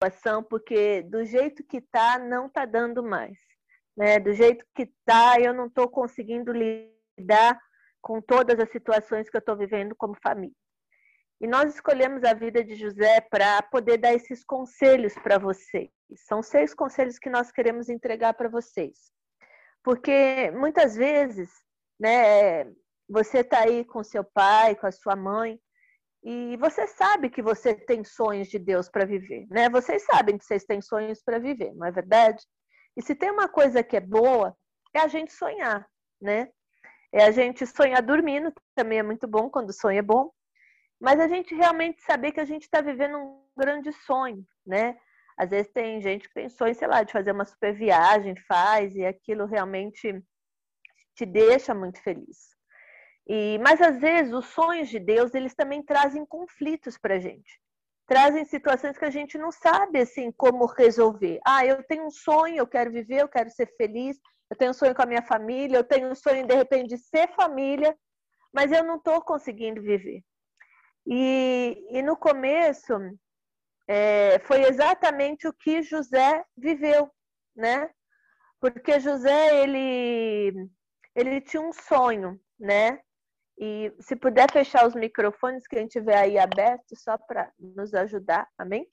situação, porque do jeito que tá, não tá dando mais. Né? Do jeito que tá, eu não estou conseguindo lidar com todas as situações que eu estou vivendo como família. E nós escolhemos a vida de José para poder dar esses conselhos para vocês. São seis conselhos que nós queremos entregar para vocês. Porque muitas vezes, né, você está aí com seu pai, com a sua mãe, e você sabe que você tem sonhos de Deus para viver, né? Vocês sabem que vocês têm sonhos para viver, não é verdade? E se tem uma coisa que é boa, é a gente sonhar, né? É a gente sonhar dormindo, também é muito bom quando o sonho é bom, mas a gente realmente saber que a gente está vivendo um grande sonho, né? Às vezes tem gente que tem sonho, sei lá, de fazer uma super viagem, faz, e aquilo realmente te deixa muito feliz. E, mas às vezes os sonhos de Deus eles também trazem conflitos para a gente, trazem situações que a gente não sabe assim como resolver. Ah, eu tenho um sonho, eu quero viver, eu quero ser feliz, eu tenho um sonho com a minha família, eu tenho um sonho de repente de ser família, mas eu não estou conseguindo viver. E, e no começo é, foi exatamente o que José viveu, né? Porque José ele ele tinha um sonho, né? E se puder fechar os microfones que a gente vê aí aberto, só para nos ajudar, amém?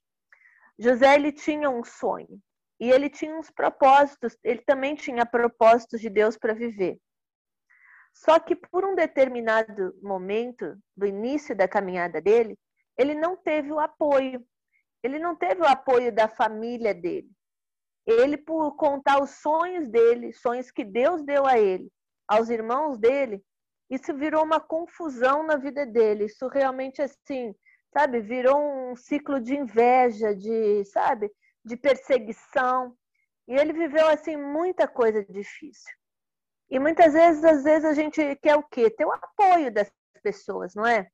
José ele tinha um sonho e ele tinha uns propósitos, ele também tinha propósitos de Deus para viver. Só que por um determinado momento do início da caminhada dele, ele não teve o apoio. Ele não teve o apoio da família dele. Ele, por contar os sonhos dele, sonhos que Deus deu a ele, aos irmãos dele, isso virou uma confusão na vida dele. Isso realmente assim, sabe, virou um ciclo de inveja, de, sabe, de perseguição. E ele viveu assim muita coisa difícil. E muitas vezes, às vezes a gente quer o quê? Ter o apoio das pessoas, não é?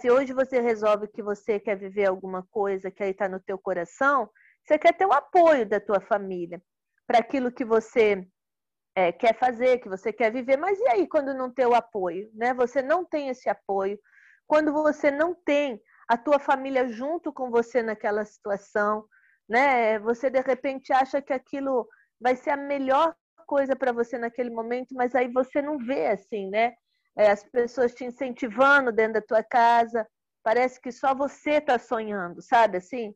Se hoje você resolve que você quer viver alguma coisa que aí está no teu coração, você quer ter o apoio da tua família para aquilo que você é, quer fazer, que você quer viver, mas e aí quando não tem o apoio, né? Você não tem esse apoio, quando você não tem a tua família junto com você naquela situação, né? Você de repente acha que aquilo vai ser a melhor coisa para você naquele momento, mas aí você não vê assim, né? É, as pessoas te incentivando dentro da tua casa, parece que só você está sonhando, sabe assim?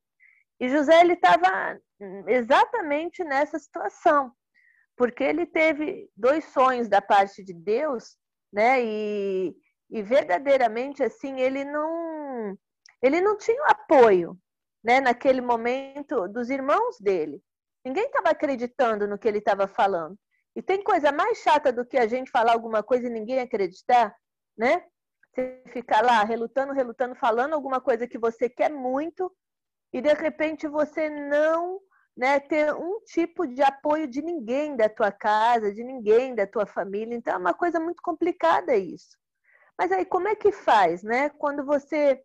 E José ele estava exatamente nessa situação porque ele teve dois sonhos da parte de Deus, né? E, e verdadeiramente assim ele não ele não tinha apoio, né? Naquele momento dos irmãos dele. Ninguém estava acreditando no que ele estava falando. E tem coisa mais chata do que a gente falar alguma coisa e ninguém acreditar, né? Você ficar lá relutando, relutando, falando alguma coisa que você quer muito e de repente você não né, ter um tipo de apoio de ninguém da tua casa, de ninguém da tua família. Então é uma coisa muito complicada isso. Mas aí como é que faz, né? Quando você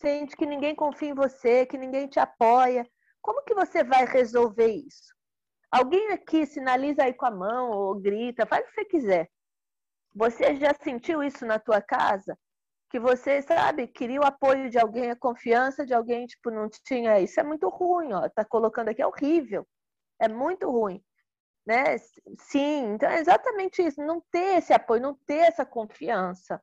sente que ninguém confia em você, que ninguém te apoia, como que você vai resolver isso? Alguém aqui sinaliza aí com a mão ou grita, faz o que você quiser. Você já sentiu isso na tua casa? Que você, sabe, queria o apoio de alguém, a confiança de alguém, tipo, não tinha. Isso é muito ruim, ó. Tá colocando aqui, é horrível. É muito ruim. Né? Sim, então é exatamente isso, não ter esse apoio, não ter essa confiança,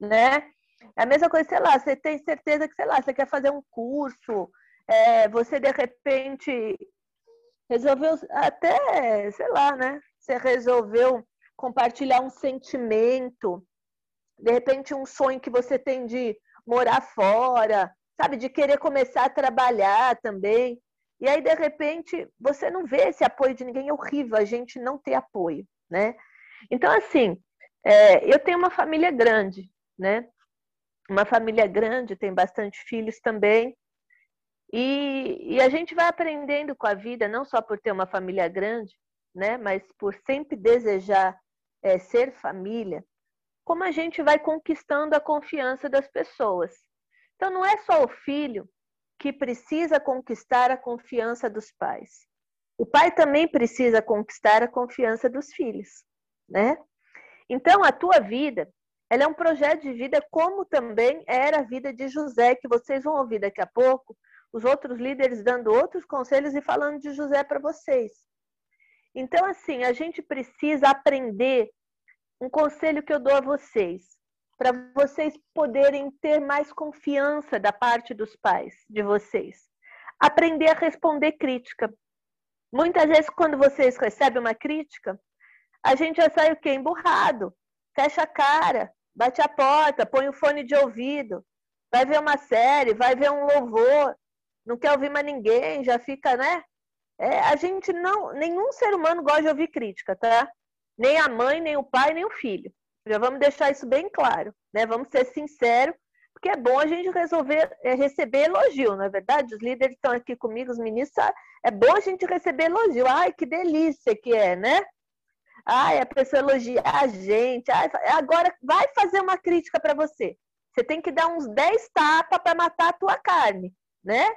né? É a mesma coisa, sei lá, você tem certeza que, sei lá, você quer fazer um curso, é, você de repente resolveu até, sei lá, né? Você resolveu compartilhar um sentimento, de repente um sonho que você tem de morar fora, sabe, de querer começar a trabalhar também. E aí, de repente, você não vê esse apoio de ninguém, é horrível a gente não ter apoio, né? Então, assim, é, eu tenho uma família grande, né? Uma família grande, tem bastante filhos também. E, e a gente vai aprendendo com a vida, não só por ter uma família grande, né? Mas por sempre desejar é, ser família, como a gente vai conquistando a confiança das pessoas. Então, não é só o filho que precisa conquistar a confiança dos pais. O pai também precisa conquistar a confiança dos filhos, né? Então, a tua vida, ela é um projeto de vida como também era a vida de José, que vocês vão ouvir daqui a pouco, os outros líderes dando outros conselhos e falando de José para vocês. Então, assim, a gente precisa aprender um conselho que eu dou a vocês, para vocês poderem ter mais confiança da parte dos pais de vocês. Aprender a responder crítica. Muitas vezes, quando vocês recebem uma crítica, a gente já sai o quê? Emburrado. Fecha a cara, bate a porta, põe o fone de ouvido, vai ver uma série, vai ver um louvor, não quer ouvir mais ninguém, já fica, né? É, a gente não, nenhum ser humano gosta de ouvir crítica, tá? Nem a mãe, nem o pai, nem o filho. Já vamos deixar isso bem claro, né? Vamos ser sinceros, porque é bom a gente resolver é, receber elogio, não é verdade? Os líderes estão aqui comigo, os ministros, é bom a gente receber elogio. Ai, que delícia que é, né? Ai, a pessoa elogia a gente. Ai, agora vai fazer uma crítica para você. Você tem que dar uns 10 tapas para matar a tua carne, né?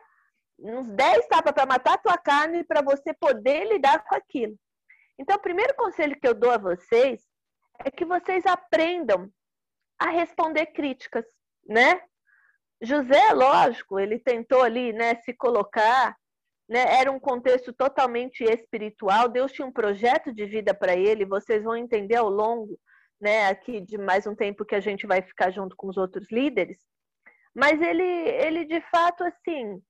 Uns 10 tapas para matar a tua carne para você poder lidar com aquilo. Então, o primeiro conselho que eu dou a vocês é que vocês aprendam a responder críticas, né? José, lógico, ele tentou ali, né, se colocar né? Era um contexto totalmente espiritual. Deus tinha um projeto de vida para ele. Vocês vão entender ao longo, né? Aqui de mais um tempo que a gente vai ficar junto com os outros líderes. Mas ele, ele de fato, assim,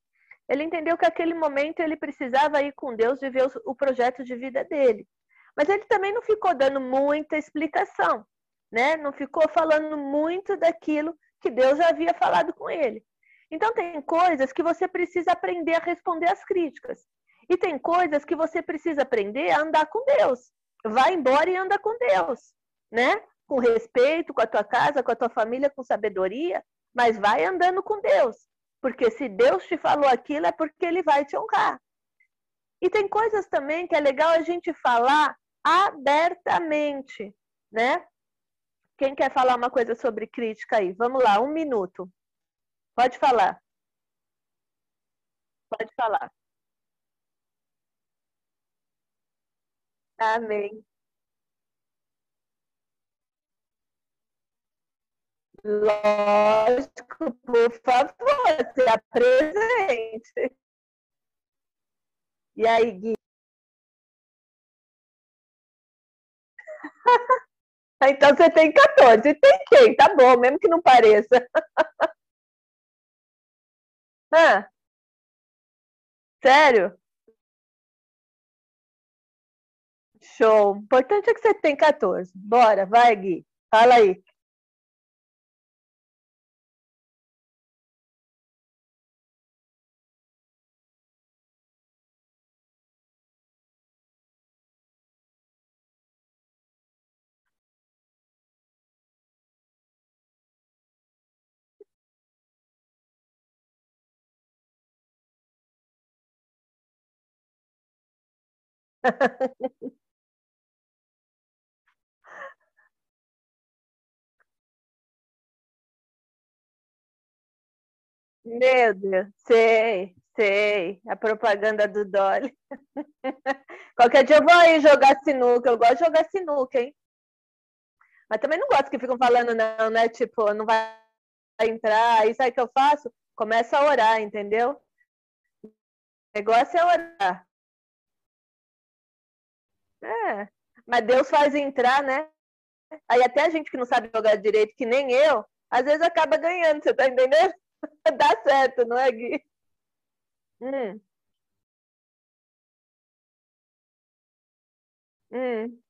ele entendeu que aquele momento ele precisava ir com Deus viver o projeto de vida dele. Mas ele também não ficou dando muita explicação, né? Não ficou falando muito daquilo que Deus já havia falado com ele. Então, tem coisas que você precisa aprender a responder às críticas. E tem coisas que você precisa aprender a andar com Deus. Vai embora e anda com Deus, né? Com respeito, com a tua casa, com a tua família, com sabedoria, mas vai andando com Deus. Porque se Deus te falou aquilo, é porque Ele vai te honrar. E tem coisas também que é legal a gente falar abertamente, né? Quem quer falar uma coisa sobre crítica aí? Vamos lá, um minuto. Pode falar. Pode falar. Amém. Lógico, por favor, se apresente. E aí, Gui? Então você tem 14. Tem quem? Tá bom, mesmo que não pareça. Ah, sério? Show. O importante é que você tem 14. Bora, vai, Gui. Fala aí. Meu Deus, sei, sei. A propaganda do Dolly. Qualquer dia eu vou aí jogar sinuca. Eu gosto de jogar sinuca, hein? Mas também não gosto que ficam falando, não, né? Tipo, não vai entrar. Aí sabe o que eu faço? Começa a orar, entendeu? O negócio é orar. É. Mas Deus faz entrar, né? Aí até a gente que não sabe jogar direito, que nem eu, às vezes acaba ganhando, você tá entendendo? Dá certo, não é, Gui? Hum. Hum.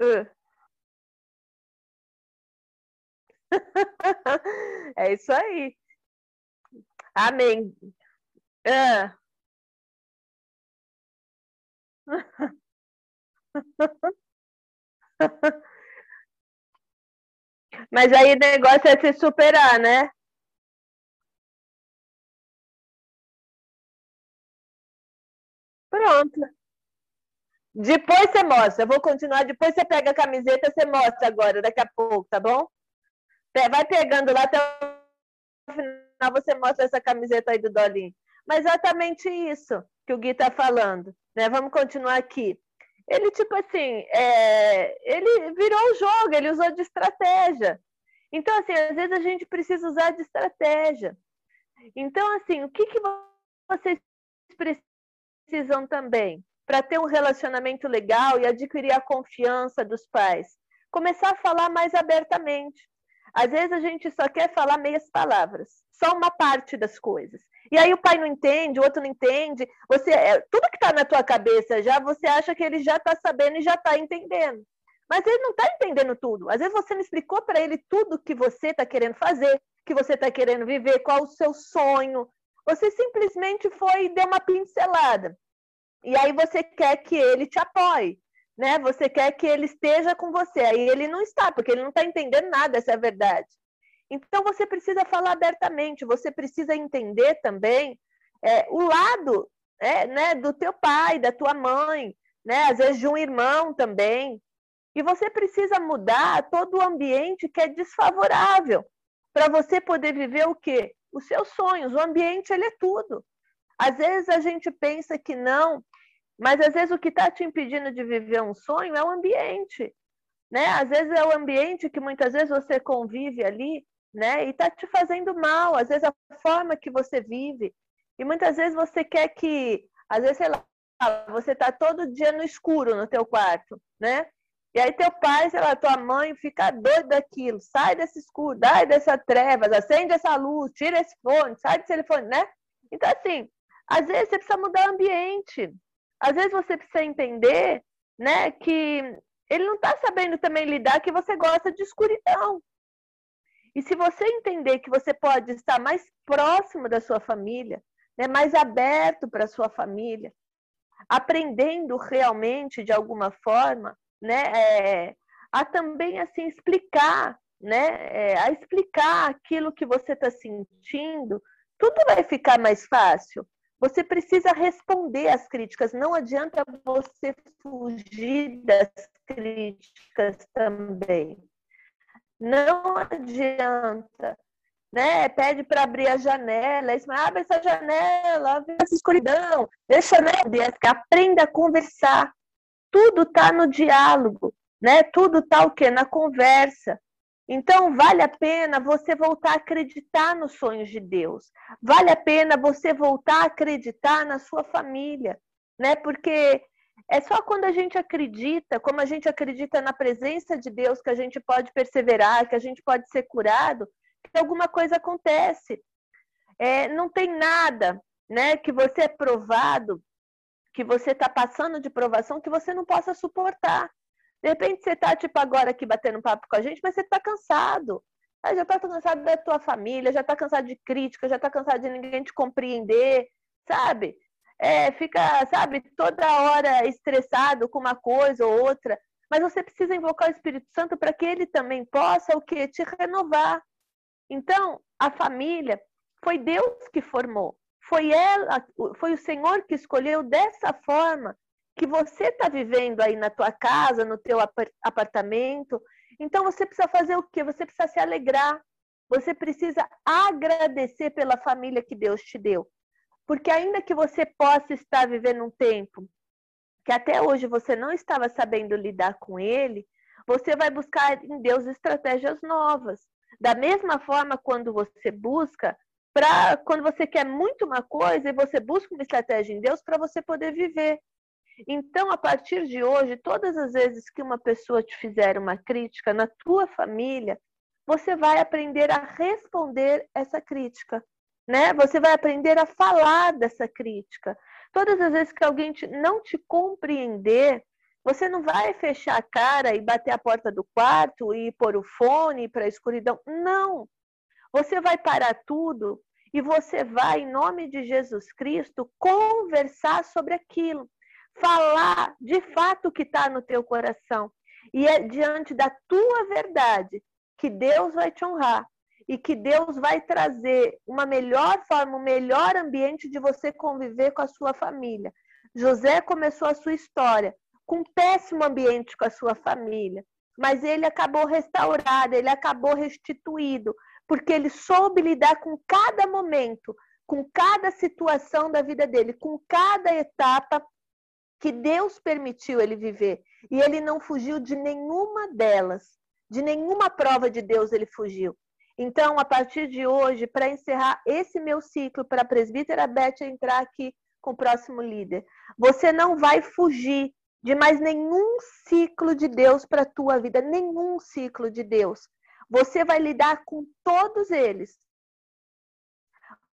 Uh. É isso aí. Amém. Ah. Mas aí o negócio é se superar, né? Pronto. Depois você mostra. Eu vou continuar. Depois você pega a camiseta, você mostra agora, daqui a pouco, tá bom? Vai pegando lá até o final, você mostra essa camiseta aí do Dolinho. Mas exatamente isso que o Gui está falando. Né? Vamos continuar aqui. ele, tipo assim, é, ele virou o jogo, ele usou de estratégia. Então, assim, às vezes a gente precisa usar de estratégia. Então, assim, o que, que vocês precisam também para ter um relacionamento legal e adquirir a confiança dos pais? Começar a falar mais abertamente. Às vezes a gente só quer falar meias palavras, só uma parte das coisas. E aí o pai não entende, o outro não entende. Você, é, tudo que está na tua cabeça já, você acha que ele já está sabendo e já está entendendo. Mas ele não está entendendo tudo. Às vezes você não explicou para ele tudo que você está querendo fazer, que você está querendo viver, qual o seu sonho. Você simplesmente foi e deu uma pincelada. E aí você quer que ele te apoie né? Você quer que ele esteja com você, aí ele não está, porque ele não está entendendo nada, essa é a verdade. Então você precisa falar abertamente, você precisa entender também é, o lado é, né, do teu pai, da tua mãe, né? Às vezes de um irmão também. E você precisa mudar todo o ambiente que é desfavorável para você poder viver o quê? Os seus sonhos. O ambiente ele é tudo. Às vezes a gente pensa que não, mas às vezes o que está te impedindo de viver um sonho é o ambiente, né? Às vezes é o ambiente que muitas vezes você convive ali, né? E está te fazendo mal. Às vezes a forma que você vive e muitas vezes você quer que, às vezes sei lá, você está todo dia no escuro no teu quarto, né? E aí teu pai, sei lá, tua mãe fica doido daquilo, sai desse escuro, sai dessa trevas, acende essa luz, tira esse fone, sai desse telefone, né? Então assim, às vezes você precisa mudar o ambiente, às vezes você precisa entender, né, que ele não está sabendo também lidar que você gosta de escuridão. E se você entender que você pode estar mais próximo da sua família, né, mais aberto para a sua família, aprendendo realmente de alguma forma, né, é, a também assim explicar, né, é, a explicar aquilo que você está sentindo, tudo vai ficar mais fácil. Você precisa responder às críticas. Não adianta você fugir das críticas também. Não adianta. Né? Pede para abrir a janela, abre essa janela, abre essa escuridão, deixa né? aprenda a conversar. Tudo está no diálogo, né? Tudo está o quê? Na conversa. Então, vale a pena você voltar a acreditar nos sonhos de Deus. Vale a pena você voltar a acreditar na sua família, né? Porque é só quando a gente acredita, como a gente acredita na presença de Deus, que a gente pode perseverar, que a gente pode ser curado, que alguma coisa acontece. É, não tem nada, né, que você é provado, que você está passando de provação, que você não possa suportar. De repente você tá, tipo, agora aqui batendo papo com a gente, mas você tá cansado. Aí já tá cansado da tua família, já tá cansado de crítica, já tá cansado de ninguém te compreender, sabe? É, fica, sabe, toda hora estressado com uma coisa ou outra. Mas você precisa invocar o Espírito Santo para que ele também possa o que te renovar. Então, a família foi Deus que formou. Foi ela, foi o Senhor que escolheu dessa forma que você está vivendo aí na tua casa, no teu apartamento. Então você precisa fazer o quê? Você precisa se alegrar. Você precisa agradecer pela família que Deus te deu. Porque ainda que você possa estar vivendo um tempo que até hoje você não estava sabendo lidar com ele, você vai buscar em Deus estratégias novas. Da mesma forma, quando você busca, para quando você quer muito uma coisa e você busca uma estratégia em Deus para você poder viver. Então, a partir de hoje, todas as vezes que uma pessoa te fizer uma crítica na tua família, você vai aprender a responder essa crítica, né? Você vai aprender a falar dessa crítica. Todas as vezes que alguém te, não te compreender, você não vai fechar a cara e bater a porta do quarto e pôr o fone para a escuridão. Não! Você vai parar tudo e você vai, em nome de Jesus Cristo, conversar sobre aquilo falar de fato o que está no teu coração. E é diante da tua verdade que Deus vai te honrar e que Deus vai trazer uma melhor forma, um melhor ambiente de você conviver com a sua família. José começou a sua história com um péssimo ambiente com a sua família, mas ele acabou restaurado, ele acabou restituído, porque ele soube lidar com cada momento, com cada situação da vida dele, com cada etapa que Deus permitiu ele viver. E ele não fugiu de nenhuma delas, de nenhuma prova de Deus ele fugiu. Então, a partir de hoje, para encerrar esse meu ciclo, para a presbítera Beth entrar aqui com o próximo líder, você não vai fugir de mais nenhum ciclo de Deus para a tua vida, nenhum ciclo de Deus. Você vai lidar com todos eles.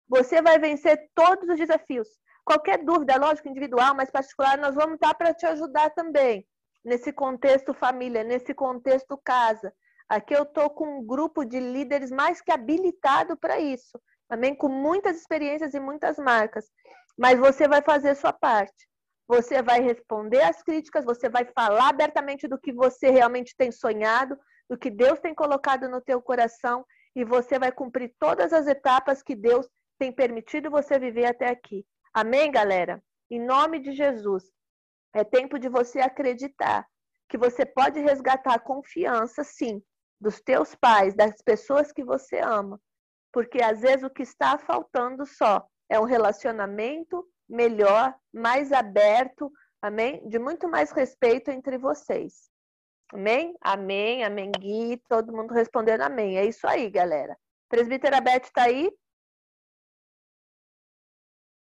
Você vai vencer todos os desafios. Qualquer dúvida, lógico, individual, mas particular, nós vamos estar para te ajudar também. Nesse contexto família, nesse contexto casa. Aqui eu estou com um grupo de líderes mais que habilitado para isso. Também com muitas experiências e muitas marcas. Mas você vai fazer sua parte. Você vai responder às críticas, você vai falar abertamente do que você realmente tem sonhado, do que Deus tem colocado no teu coração e você vai cumprir todas as etapas que Deus tem permitido você viver até aqui. Amém, galera? Em nome de Jesus. É tempo de você acreditar que você pode resgatar a confiança, sim, dos teus pais, das pessoas que você ama. Porque às vezes o que está faltando só é um relacionamento melhor, mais aberto, amém? De muito mais respeito entre vocês. Amém? Amém, amém, Gui. Todo mundo respondendo amém. É isso aí, galera. Presbítera Beth está aí?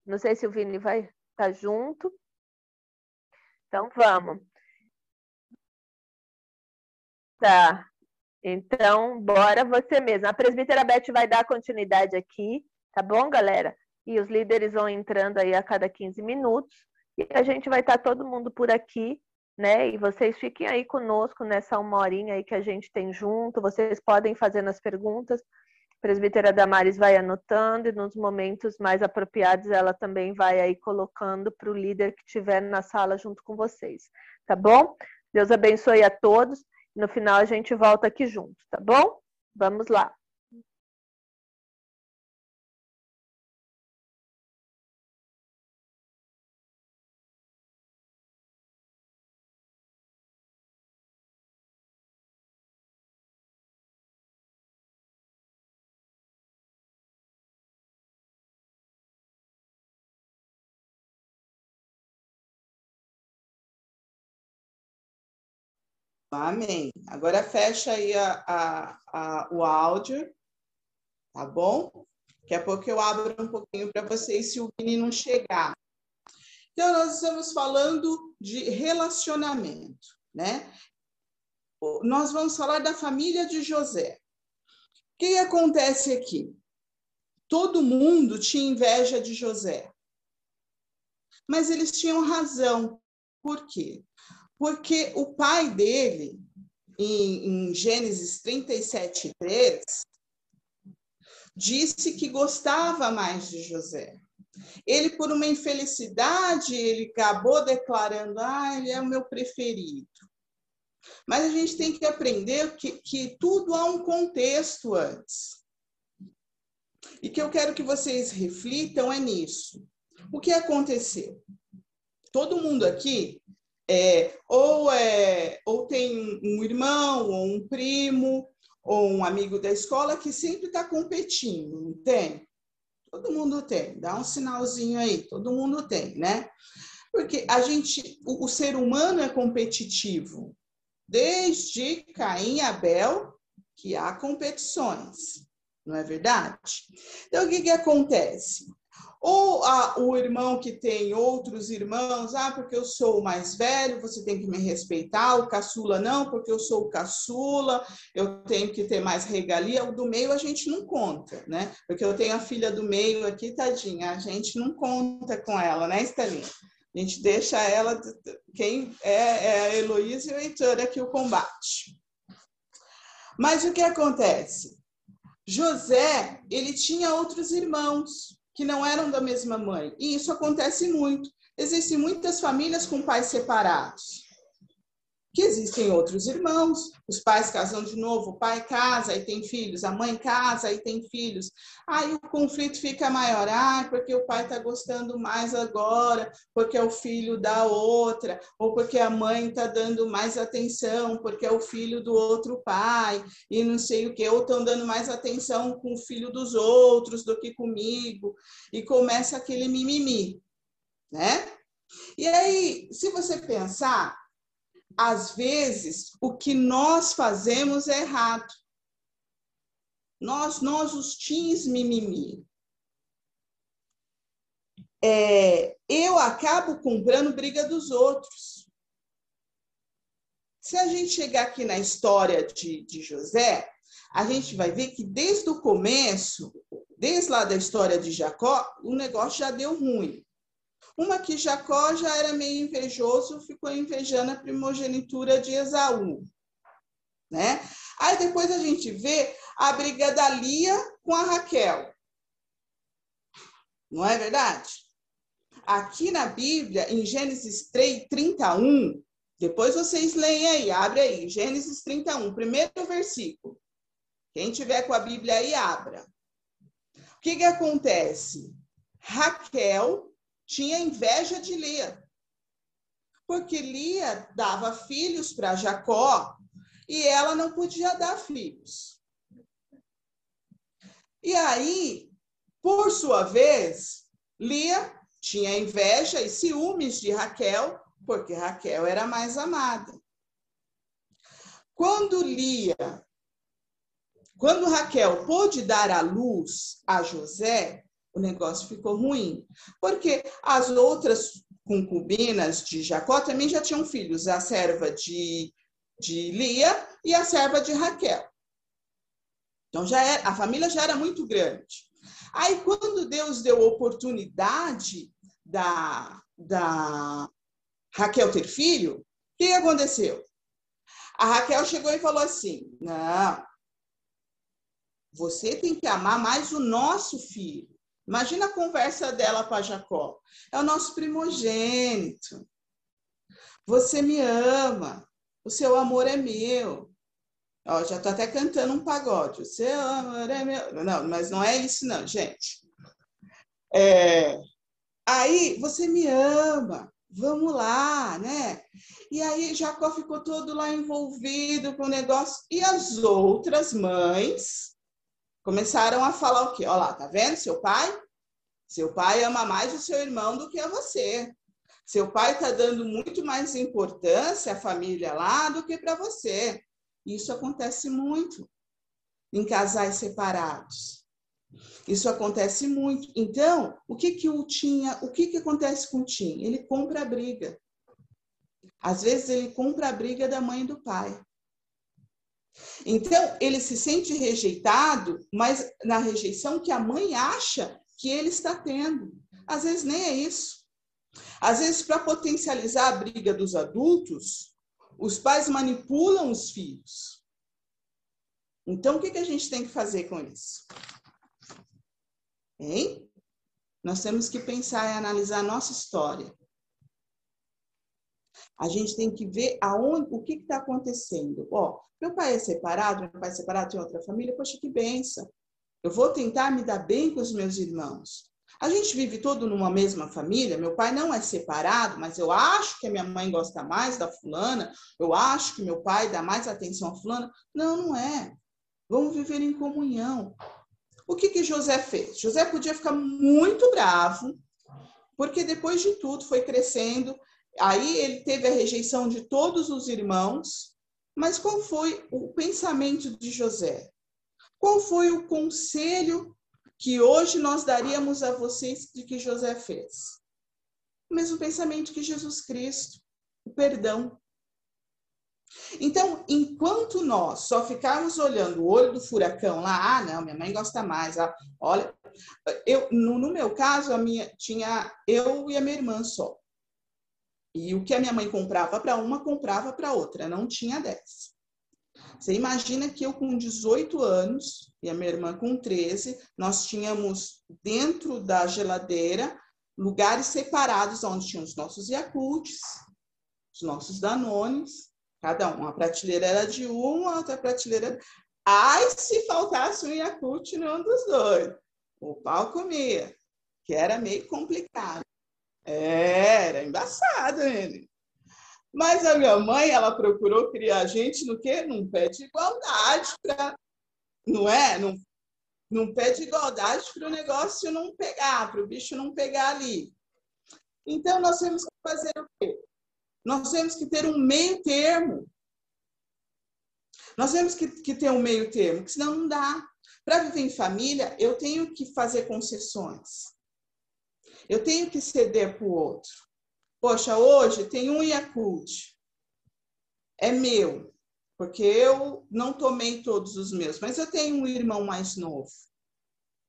Não sei se o Vini vai estar tá junto. Então vamos. Tá. Então, bora você mesmo. A presbítera Beth vai dar continuidade aqui, tá bom, galera? E os líderes vão entrando aí a cada 15 minutos. E a gente vai estar tá todo mundo por aqui, né? E vocês fiquem aí conosco nessa uma horinha aí que a gente tem junto. Vocês podem fazer as perguntas presbítera Damares vai anotando e nos momentos mais apropriados ela também vai aí colocando para o líder que estiver na sala junto com vocês, tá bom? Deus abençoe a todos. No final a gente volta aqui junto, tá bom? Vamos lá. Amém. Agora fecha aí a, a, a, o áudio, tá bom? Daqui a pouco eu abro um pouquinho para vocês se o Vini não chegar. Então, nós estamos falando de relacionamento, né? Nós vamos falar da família de José. O que acontece aqui? Todo mundo tinha inveja de José. Mas eles tinham razão. Por quê? Porque o pai dele, em, em Gênesis 37, 3, disse que gostava mais de José. Ele, por uma infelicidade, ele acabou declarando: ah, ele é o meu preferido. Mas a gente tem que aprender que, que tudo há um contexto antes. E que eu quero que vocês reflitam é nisso. O que aconteceu? Todo mundo aqui é, ou, é, ou tem um irmão, ou um primo, ou um amigo da escola que sempre está competindo, tem? Todo mundo tem, dá um sinalzinho aí, todo mundo tem, né? Porque a gente, o, o ser humano é competitivo. Desde Caim e Abel, que há competições, não é verdade? Então, o que, que acontece? Ou a, o irmão que tem outros irmãos, ah, porque eu sou o mais velho, você tem que me respeitar, o caçula não, porque eu sou o caçula, eu tenho que ter mais regalia. O do meio a gente não conta, né? Porque eu tenho a filha do meio aqui, tadinha, a gente não conta com ela, né, Estelinha? A gente deixa ela, quem é, é a Heloísa e o Heitor aqui o combate. Mas o que acontece? José, ele tinha outros irmãos, que não eram da mesma mãe. E isso acontece muito. Existem muitas famílias com pais separados. Que existem outros irmãos, os pais casam de novo, o pai casa e tem filhos, a mãe casa e tem filhos. Aí o conflito fica maior, ah, porque o pai está gostando mais agora, porque é o filho da outra, ou porque a mãe está dando mais atenção, porque é o filho do outro pai, e não sei o que, ou estão dando mais atenção com o filho dos outros do que comigo, e começa aquele mimimi, né? E aí, se você pensar, às vezes o que nós fazemos é errado. Nós, nós os teens mimimi. É, eu acabo comprando briga dos outros. Se a gente chegar aqui na história de, de José, a gente vai ver que desde o começo, desde lá da história de Jacó, o negócio já deu ruim. Uma que Jacó já era meio invejoso, ficou invejando a primogenitura de Esaú. Né? Aí depois a gente vê a briga da Lia com a Raquel. Não é verdade? Aqui na Bíblia, em Gênesis 3, 31, depois vocês leem aí, abre aí, Gênesis 31, primeiro versículo. Quem tiver com a Bíblia aí, abra. O que, que acontece? Raquel tinha inveja de Lia. Porque Lia dava filhos para Jacó e ela não podia dar filhos. E aí, por sua vez, Lia tinha inveja e ciúmes de Raquel, porque Raquel era mais amada. Quando Lia, quando Raquel pôde dar à luz a José, o negócio ficou ruim. Porque as outras concubinas de Jacó também já tinham filhos, a serva de, de Lia e a serva de Raquel. Então já era, a família já era muito grande. Aí quando Deus deu oportunidade da, da Raquel ter filho, o que aconteceu? A Raquel chegou e falou assim: não, você tem que amar mais o nosso filho. Imagina a conversa dela com a Jacó. É o nosso primogênito. Você me ama. O seu amor é meu. Ó, já estou até cantando um pagode. O seu amor é meu. Não, mas não é isso, não, gente. É... Aí, você me ama. Vamos lá, né? E aí, Jacó ficou todo lá envolvido com o negócio. E as outras mães começaram a falar o quê? Olha lá, tá vendo seu pai? Seu pai ama mais o seu irmão do que a você. Seu pai está dando muito mais importância à família lá do que para você. Isso acontece muito em casais separados. Isso acontece muito. Então, o que que o tinha, o que que acontece com o Tim? Ele compra a briga. Às vezes ele compra a briga da mãe e do pai. Então, ele se sente rejeitado, mas na rejeição que a mãe acha que ele está tendo. Às vezes nem é isso. Às vezes, para potencializar a briga dos adultos, os pais manipulam os filhos. Então, o que, a gente tem que fazer com isso? Hein? Nós temos que pensar e analisar a nossa história. A gente tem que ver aonde, o que está acontecendo. Ó, meu pai é separado, meu pai é separado, tem outra família, poxa, que benção. Eu vou tentar me dar bem com os meus irmãos. A gente vive todo numa mesma família. Meu pai não é separado, mas eu acho que a minha mãe gosta mais da fulana. Eu acho que meu pai dá mais atenção à fulana. Não, não é. Vamos viver em comunhão. O que que José fez? José podia ficar muito bravo, porque depois de tudo foi crescendo Aí ele teve a rejeição de todos os irmãos, mas qual foi o pensamento de José? Qual foi o conselho que hoje nós daríamos a vocês de que José fez? O mesmo pensamento que Jesus Cristo, o perdão. Então, enquanto nós só ficarmos olhando o olho do furacão lá, ah, não, minha mãe gosta mais, ah, olha, eu no, no meu caso a minha tinha eu e a minha irmã só. E o que a minha mãe comprava para uma, comprava para outra, não tinha 10. Você imagina que eu, com 18 anos, e a minha irmã com 13, nós tínhamos dentro da geladeira lugares separados, onde tinham os nossos Yakults, os nossos Danones, cada um. Uma prateleira era de um, a outra prateleira. Ai, se faltasse um Yakult nenhum dos dois. O pau comia, que era meio complicado. Era embaçado ele. Mas a minha mãe, ela procurou criar a gente no quê? Num pé de igualdade para não é? Num, num pé de igualdade para o negócio não pegar, para o bicho não pegar ali. Então, nós temos que fazer o quê? Nós temos que ter um meio termo. Nós temos que, que ter um meio termo, porque senão não dá. Para viver em família, eu tenho que fazer concessões. Eu tenho que ceder para o outro. Poxa, hoje tem um Yakult. É meu, porque eu não tomei todos os meus, mas eu tenho um irmão mais novo.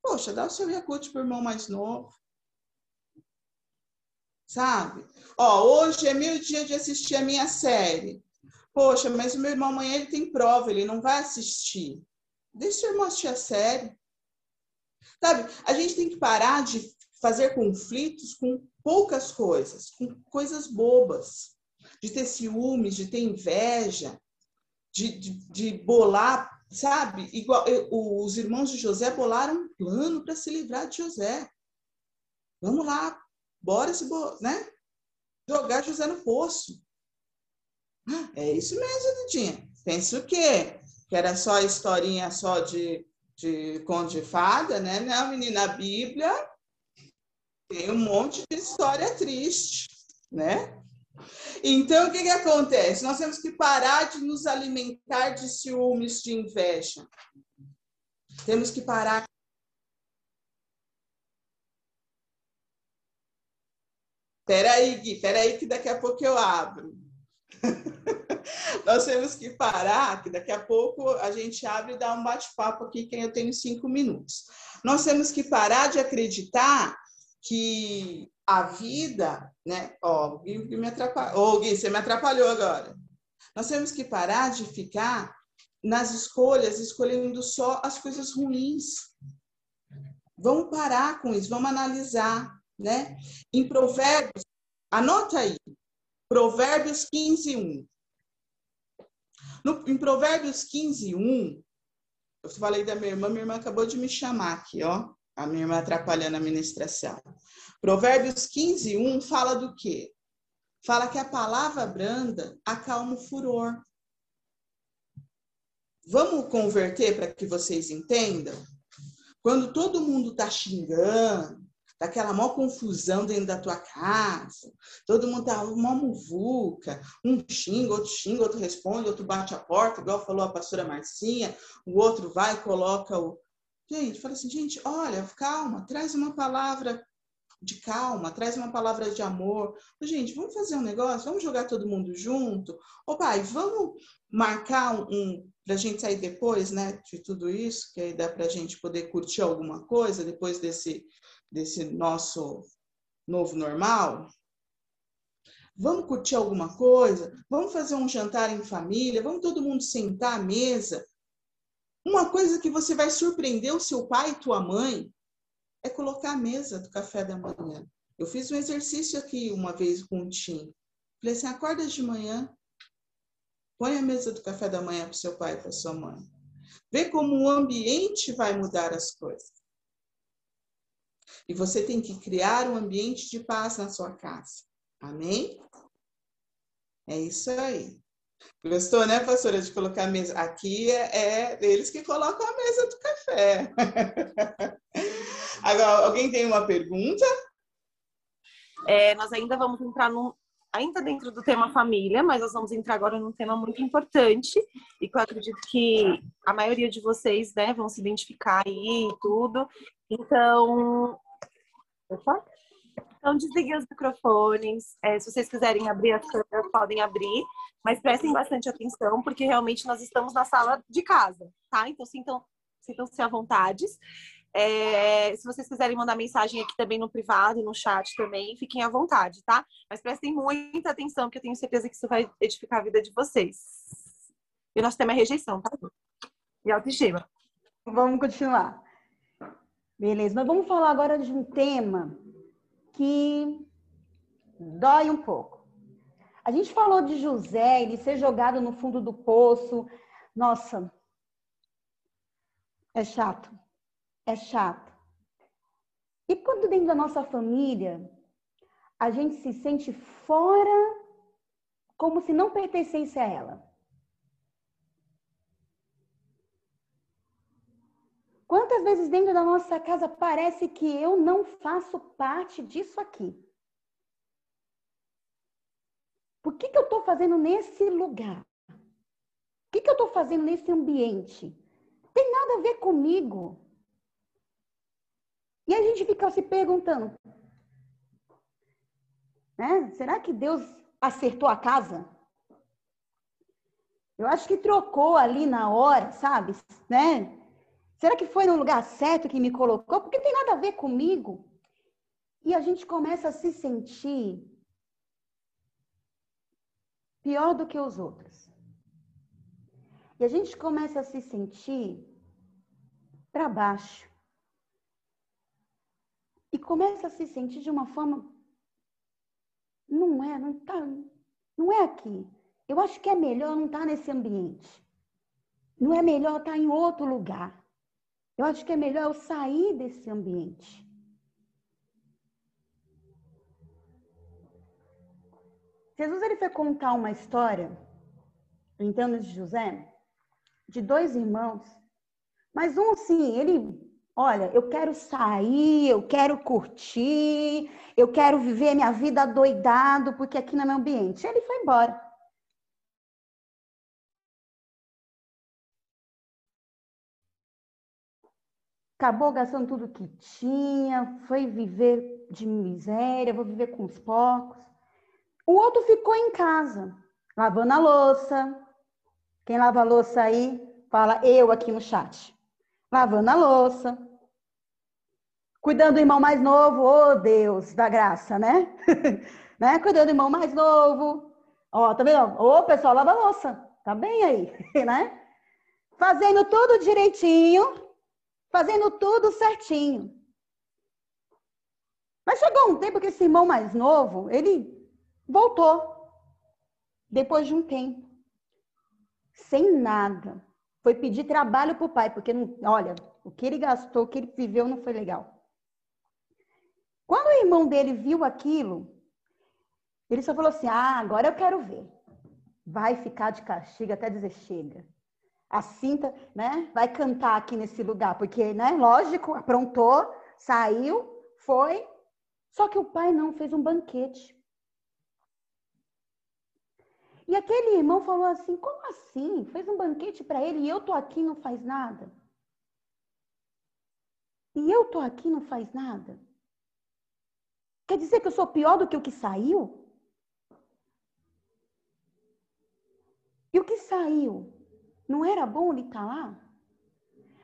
Poxa, dá o seu Yakult para o irmão mais novo. Sabe? Ó, hoje é meu dia de assistir a minha série. Poxa, mas o meu irmão amanhã ele tem prova, ele não vai assistir. Deixa o irmão assistir a série. Sabe? A gente tem que parar de fazer conflitos com poucas coisas, com coisas bobas, de ter ciúmes, de ter inveja, de, de, de bolar, sabe? Igual os irmãos de José bolaram um plano para se livrar de José. Vamos lá, bora se, né? Jogar José no poço. É isso mesmo, Dudinha. Pensa o quê? Que era só historinha só de, de conde de fada, né? Não, menina, a Bíblia tem um monte de história triste, né? Então, o que, que acontece? Nós temos que parar de nos alimentar de ciúmes, de inveja. Temos que parar. Peraí, Gui, peraí, que daqui a pouco eu abro. Nós temos que parar, que daqui a pouco a gente abre e dá um bate-papo aqui, que eu tenho cinco minutos. Nós temos que parar de acreditar que a vida, né? Ó, Gui, me atrapalhou. Ô, Gui, você me atrapalhou agora. Nós temos que parar de ficar nas escolhas, escolhendo só as coisas ruins. Vamos parar com isso, vamos analisar, né? Em Provérbios, anota aí, Provérbios 15, 1. No, em Provérbios 15, 1, eu falei da minha irmã, minha irmã acabou de me chamar aqui, ó. A minha irmã atrapalhando a ministração. Provérbios 15, 1 fala do quê? Fala que a palavra branda acalma o furor. Vamos converter para que vocês entendam? Quando todo mundo está xingando, daquela maior confusão dentro da tua casa, todo mundo tá uma muvuca, um xinga, outro xinga, outro responde, outro bate a porta, igual falou a pastora Marcinha, o outro vai e coloca o. Gente, fala assim, gente, olha, calma, traz uma palavra de calma, traz uma palavra de amor. Gente, vamos fazer um negócio, vamos jogar todo mundo junto. Ô pai, vamos marcar um, um para a gente sair depois, né, de tudo isso, que aí dá para a gente poder curtir alguma coisa depois desse desse nosso novo normal? Vamos curtir alguma coisa? Vamos fazer um jantar em família? Vamos todo mundo sentar à mesa? Uma coisa que você vai surpreender o seu pai e tua mãe é colocar a mesa do café da manhã. Eu fiz um exercício aqui uma vez com o Tim. Falei assim: acorda de manhã, põe a mesa do café da manhã para seu pai e para sua mãe. Vê como o ambiente vai mudar as coisas. E você tem que criar um ambiente de paz na sua casa. Amém? É isso aí. Gostou, né, pastora, de colocar a mesa? Aqui é, é eles que colocam a mesa do café. Agora, alguém tem uma pergunta? É, nós ainda vamos entrar num, ainda dentro do tema família, mas nós vamos entrar agora num tema muito importante e que eu acredito que a maioria de vocês né, vão se identificar aí e tudo. Então, Opa. Então, desliguem os microfones. É, se vocês quiserem abrir as câmeras, podem abrir. Mas prestem bastante atenção, porque realmente nós estamos na sala de casa, tá? Então, sintam-se sintam à vontade. É, se vocês quiserem mandar mensagem aqui também no privado no chat também, fiquem à vontade, tá? Mas prestem muita atenção, porque eu tenho certeza que isso vai edificar a vida de vocês. E o nosso tema é rejeição, tá? E autoestima. Vamos continuar. Beleza, mas vamos falar agora de um tema que dói um pouco. A gente falou de José, ele ser jogado no fundo do poço. Nossa, é chato. É chato. E quando dentro da nossa família a gente se sente fora, como se não pertencesse a ela. Quantas vezes dentro da nossa casa parece que eu não faço parte disso aqui? Por que, que eu estou fazendo nesse lugar? O que, que eu estou fazendo nesse ambiente? Tem nada a ver comigo. E a gente fica se perguntando: né? será que Deus acertou a casa? Eu acho que trocou ali na hora, sabe? Né? Será que foi no lugar certo que me colocou? Porque tem nada a ver comigo. E a gente começa a se sentir pior do que os outros. E a gente começa a se sentir para baixo. E começa a se sentir de uma forma não é, não tá, não é aqui. Eu acho que é melhor não estar tá nesse ambiente. Não é melhor estar tá em outro lugar. Eu acho que é melhor eu sair desse ambiente. Jesus ele foi contar uma história, em termos de José, de dois irmãos. Mas um, sim, ele, olha, eu quero sair, eu quero curtir, eu quero viver minha vida doidado, porque aqui não é meu ambiente. Ele foi embora. Acabou gastando tudo que tinha, foi viver de miséria, vou viver com os porcos. O outro ficou em casa, lavando a louça. Quem lava a louça aí, fala eu aqui no chat. Lavando a louça. Cuidando do irmão mais novo, oh Deus da graça, né? né? Cuidando do irmão mais novo. Ó, tá vendo? Ô, pessoal, lava a louça. Tá bem aí, né? Fazendo tudo direitinho, fazendo tudo certinho. Mas chegou um tempo que esse irmão mais novo, ele Voltou. Depois de um tempo. Sem nada. Foi pedir trabalho para o pai, porque, não, olha, o que ele gastou, o que ele viveu não foi legal. Quando o irmão dele viu aquilo, ele só falou assim: Ah, agora eu quero ver. Vai ficar de castigo até dizer chega. A cinta, né? Vai cantar aqui nesse lugar, porque, né? Lógico, aprontou, saiu, foi. Só que o pai não fez um banquete. E aquele irmão falou assim: como assim? Fez um banquete para ele e eu tô aqui não faz nada? E eu tô aqui não faz nada? Quer dizer que eu sou pior do que o que saiu? E o que saiu? Não era bom ele estar tá lá?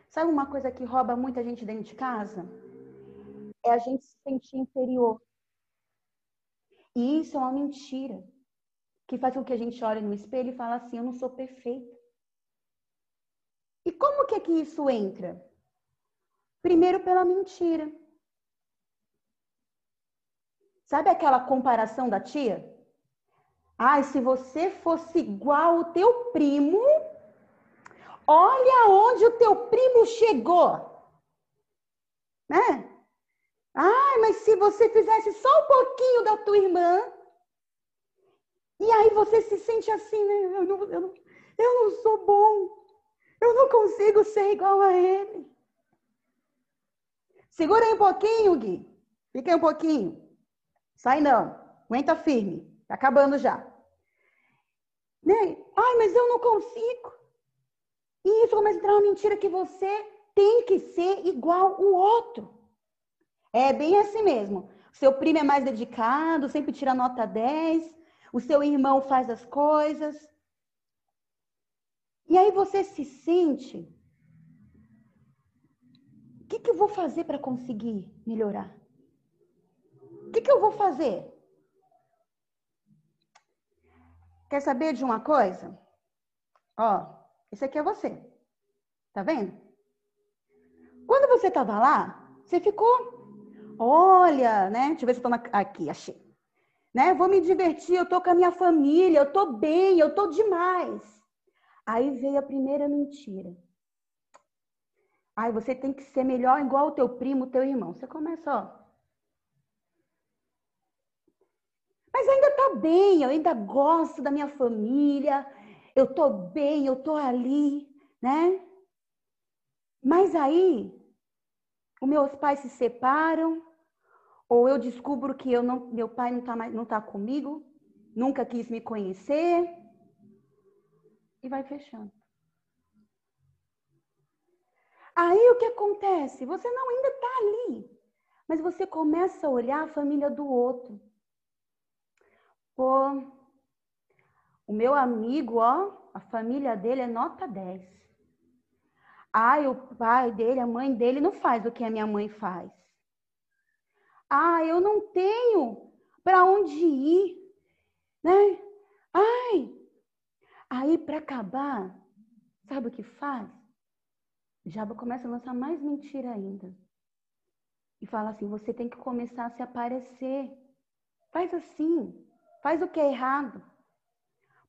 Sabe uma coisa que rouba muita gente dentro de casa? É a gente se sentir inferior. E isso é uma mentira que faz com que a gente olhe no espelho e fale assim: eu não sou perfeita. E como que é que isso entra? Primeiro pela mentira. Sabe aquela comparação da tia? Ai, se você fosse igual o teu primo, olha onde o teu primo chegou. Né? Ai, mas se você fizesse só um pouquinho da tua irmã, e aí você se sente assim, né? Eu não, eu não, eu não sou bom. Eu não consigo ser igual a ele. Segura aí um pouquinho, Gui. Fica aí um pouquinho. Sai não. Aguenta firme. Tá acabando já. Né? Ai, mas eu não consigo. E isso começa a entrar uma mentira que você tem que ser igual o outro. É bem assim mesmo. Seu primo é mais dedicado, sempre tira nota 10 o seu irmão faz as coisas. E aí você se sente. O que, que eu vou fazer para conseguir melhorar? O que, que eu vou fazer? Quer saber de uma coisa? Ó, esse aqui é você. Tá vendo? Quando você estava lá, você ficou. Olha, né? Deixa eu ver se eu tô na... aqui, achei né? Vou me divertir, eu tô com a minha família, eu tô bem, eu tô demais. Aí veio a primeira mentira. Aí você tem que ser melhor igual o teu primo, teu irmão. Você começa, ó. Mas ainda tá bem, eu ainda gosto da minha família, eu tô bem, eu tô ali, né? Mas aí, os meus pais se separam, ou eu descubro que eu não, meu pai não está não tá comigo, nunca quis me conhecer. E vai fechando. Aí o que acontece? Você não ainda está ali, mas você começa a olhar a família do outro. Pô, o meu amigo, ó, a família dele é nota 10. Ai, o pai dele, a mãe dele não faz o que a minha mãe faz. Ah, eu não tenho para onde ir, né? Ai. Aí para acabar, sabe o que faz? O diabo começa a lançar mais mentira ainda. E fala assim: você tem que começar a se aparecer. Faz assim. Faz o que é errado.